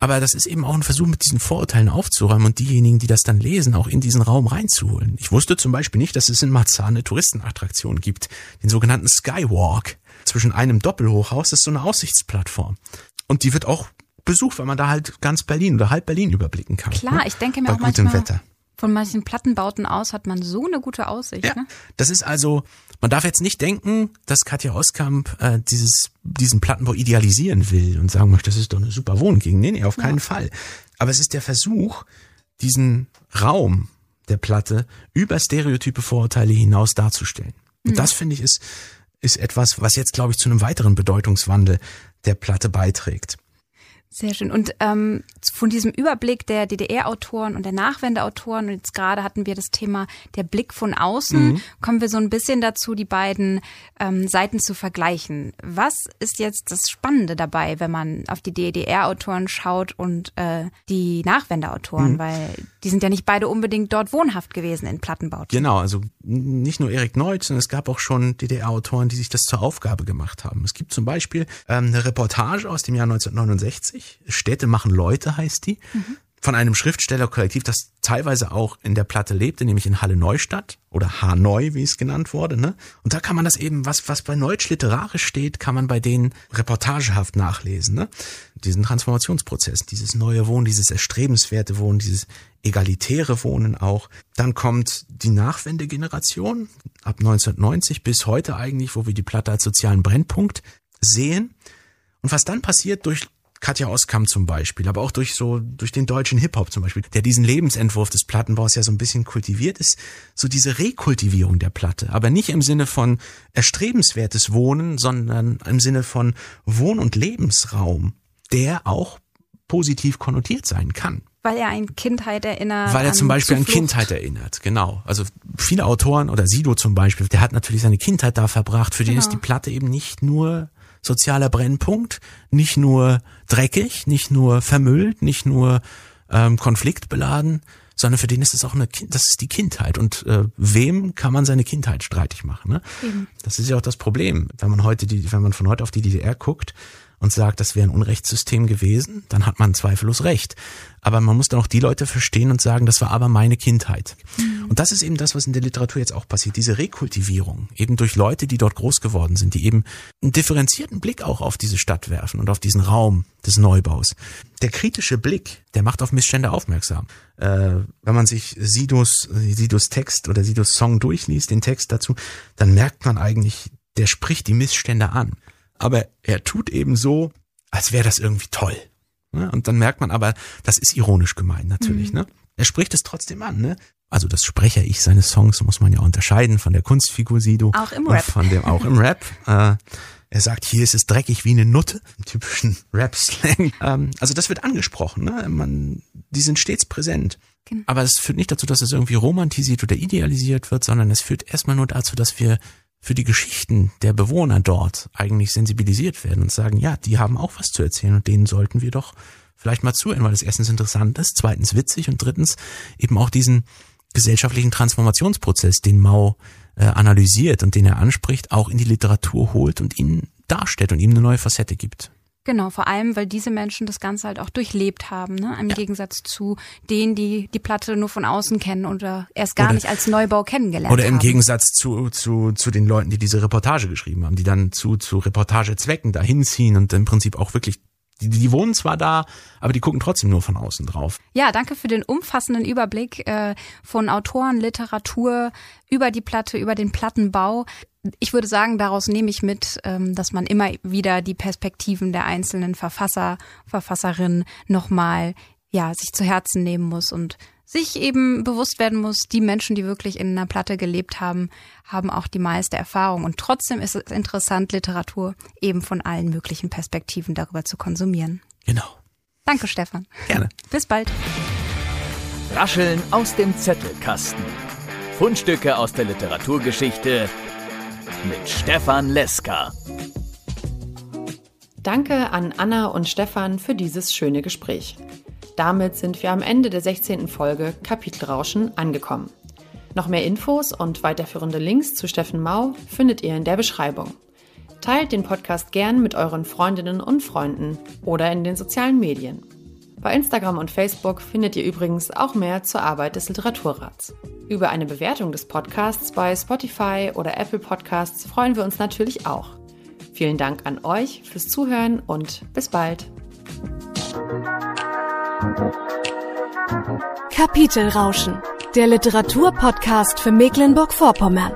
F: Aber das ist eben auch ein Versuch, mit diesen Vorurteilen aufzuräumen und diejenigen, die das dann lesen, auch in diesen Raum reinzuholen. Ich wusste zum Beispiel nicht, dass es in Marzahn eine Touristenattraktion gibt, den sogenannten Skywalk zwischen einem Doppelhochhaus ist so eine Aussichtsplattform. Und die wird auch besucht, weil man da halt ganz Berlin oder halb Berlin überblicken kann.
E: Klar,
F: ne?
E: ich denke mir Bei auch manchmal, Wetter. von manchen Plattenbauten aus hat man so eine gute Aussicht. Ja, ne?
F: das ist also, man darf jetzt nicht denken, dass Katja Oskamp äh, dieses, diesen Plattenbau idealisieren will und sagen möchte, das ist doch eine super Wohngegend. Nee, nee, auf keinen ja. Fall. Aber es ist der Versuch, diesen Raum der Platte über stereotype Vorurteile hinaus darzustellen. Und mhm. das finde ich ist ist etwas, was jetzt, glaube ich, zu einem weiteren Bedeutungswandel der Platte beiträgt.
E: Sehr schön. Und ähm, von diesem Überblick der DDR-Autoren und der Nachwendeautoren, und jetzt gerade hatten wir das Thema der Blick von außen, mhm. kommen wir so ein bisschen dazu, die beiden ähm, Seiten zu vergleichen. Was ist jetzt das Spannende dabei, wenn man auf die DDR-Autoren schaut und äh, die Nachwendeautoren? Mhm. Weil die sind ja nicht beide unbedingt dort wohnhaft gewesen in Plattenbauten.
F: Genau, also nicht nur Erik Neut, sondern es gab auch schon DDR-Autoren, die sich das zur Aufgabe gemacht haben. Es gibt zum Beispiel ähm, eine Reportage aus dem Jahr 1969. Städte machen Leute heißt die. Mhm von einem Schriftstellerkollektiv, das teilweise auch in der Platte lebte, nämlich in Halle Neustadt oder Hanoi, wie es genannt wurde. Ne? Und da kann man das eben, was, was bei Neutsch literarisch steht, kann man bei denen reportagehaft nachlesen. Ne? Diesen Transformationsprozess, dieses neue Wohnen, dieses erstrebenswerte Wohnen, dieses egalitäre Wohnen auch. Dann kommt die Nachwendegeneration ab 1990 bis heute eigentlich, wo wir die Platte als sozialen Brennpunkt sehen. Und was dann passiert durch Katja Oskam zum Beispiel, aber auch durch so, durch den deutschen Hip-Hop zum Beispiel, der diesen Lebensentwurf des Plattenbaus ja so ein bisschen kultiviert ist, so diese Rekultivierung der Platte, aber nicht im Sinne von erstrebenswertes Wohnen, sondern im Sinne von Wohn- und Lebensraum, der auch positiv konnotiert sein kann.
E: Weil er an Kindheit erinnert.
F: Weil er zum Beispiel an Kindheit erinnert, genau. Also viele Autoren oder Sido zum Beispiel, der hat natürlich seine Kindheit da verbracht. Für genau. den ist die Platte eben nicht nur sozialer Brennpunkt, nicht nur dreckig, nicht nur vermüllt, nicht nur ähm, konfliktbeladen, sondern für den ist es auch eine kind, das ist die Kindheit und äh, wem kann man seine Kindheit streitig machen? Ne? Mhm. Das ist ja auch das Problem, wenn man heute die, wenn man von heute auf die DDR guckt, und sagt, das wäre ein Unrechtssystem gewesen, dann hat man zweifellos recht. Aber man muss dann auch die Leute verstehen und sagen, das war aber meine Kindheit. Mhm. Und das ist eben das, was in der Literatur jetzt auch passiert, diese Rekultivierung, eben durch Leute, die dort groß geworden sind, die eben einen differenzierten Blick auch auf diese Stadt werfen und auf diesen Raum des Neubaus. Der kritische Blick, der macht auf Missstände aufmerksam. Äh, wenn man sich Sidos, Sidos Text oder Sidos Song durchliest, den Text dazu, dann merkt man eigentlich, der spricht die Missstände an aber er tut eben so, als wäre das irgendwie toll. Ne? Und dann merkt man aber, das ist ironisch gemeint natürlich. Mhm. Ne? Er spricht es trotzdem an. Ne? Also das Sprecher-Ich seines Songs muss man ja unterscheiden von der Kunstfigur Sido.
E: Auch im Rap.
F: Von dem auch im Rap. Äh, er sagt, hier ist es dreckig wie eine Nutte, im typischen Rap-Slang. Ähm, also das wird angesprochen. Ne? Man, die sind stets präsent. Genau. Aber es führt nicht dazu, dass es irgendwie romantisiert oder idealisiert wird, sondern es führt erstmal nur dazu, dass wir für die Geschichten der Bewohner dort eigentlich sensibilisiert werden und sagen, ja, die haben auch was zu erzählen und denen sollten wir doch vielleicht mal zuhören, weil das erstens interessant ist, zweitens witzig und drittens eben auch diesen gesellschaftlichen Transformationsprozess, den Mao äh, analysiert und den er anspricht, auch in die Literatur holt und ihn darstellt und ihm eine neue Facette gibt.
E: Genau, vor allem, weil diese Menschen das Ganze halt auch durchlebt haben, ne? im ja. Gegensatz zu denen, die die Platte nur von außen kennen oder erst gar oder, nicht als Neubau kennengelernt haben.
F: Oder im haben. Gegensatz zu, zu, zu den Leuten, die diese Reportage geschrieben haben, die dann zu, zu Reportagezwecken dahin ziehen und im Prinzip auch wirklich die, die wohnen zwar da, aber die gucken trotzdem nur von außen drauf.
E: Ja, danke für den umfassenden Überblick äh, von Autoren, Literatur über die Platte, über den Plattenbau ich würde sagen, daraus nehme ich mit, ähm, dass man immer wieder die Perspektiven der einzelnen Verfasser, Verfasserinnen nochmal ja, sich zu Herzen nehmen muss und sich eben bewusst werden muss, die Menschen, die wirklich in einer Platte gelebt haben, haben auch die meiste Erfahrung. Und trotzdem ist es interessant, Literatur eben von allen möglichen Perspektiven darüber zu konsumieren.
F: Genau.
E: Danke, Stefan.
F: Gerne.
E: Bis bald.
D: Rascheln aus dem Zettelkasten. Fundstücke aus der Literaturgeschichte mit Stefan Leska.
C: Danke an Anna und Stefan für dieses schöne Gespräch. Damit sind wir am Ende der 16. Folge Kapitelrauschen angekommen. Noch mehr Infos und weiterführende Links zu Steffen Mau findet ihr in der Beschreibung. Teilt den Podcast gern mit euren Freundinnen und Freunden oder in den sozialen Medien. Bei Instagram und Facebook findet ihr übrigens auch mehr zur Arbeit des Literaturrats. Über eine Bewertung des Podcasts bei Spotify oder Apple Podcasts freuen wir uns natürlich auch. Vielen Dank an euch fürs Zuhören und bis bald.
B: Kapitelrauschen, der Literaturpodcast für Mecklenburg-Vorpommern.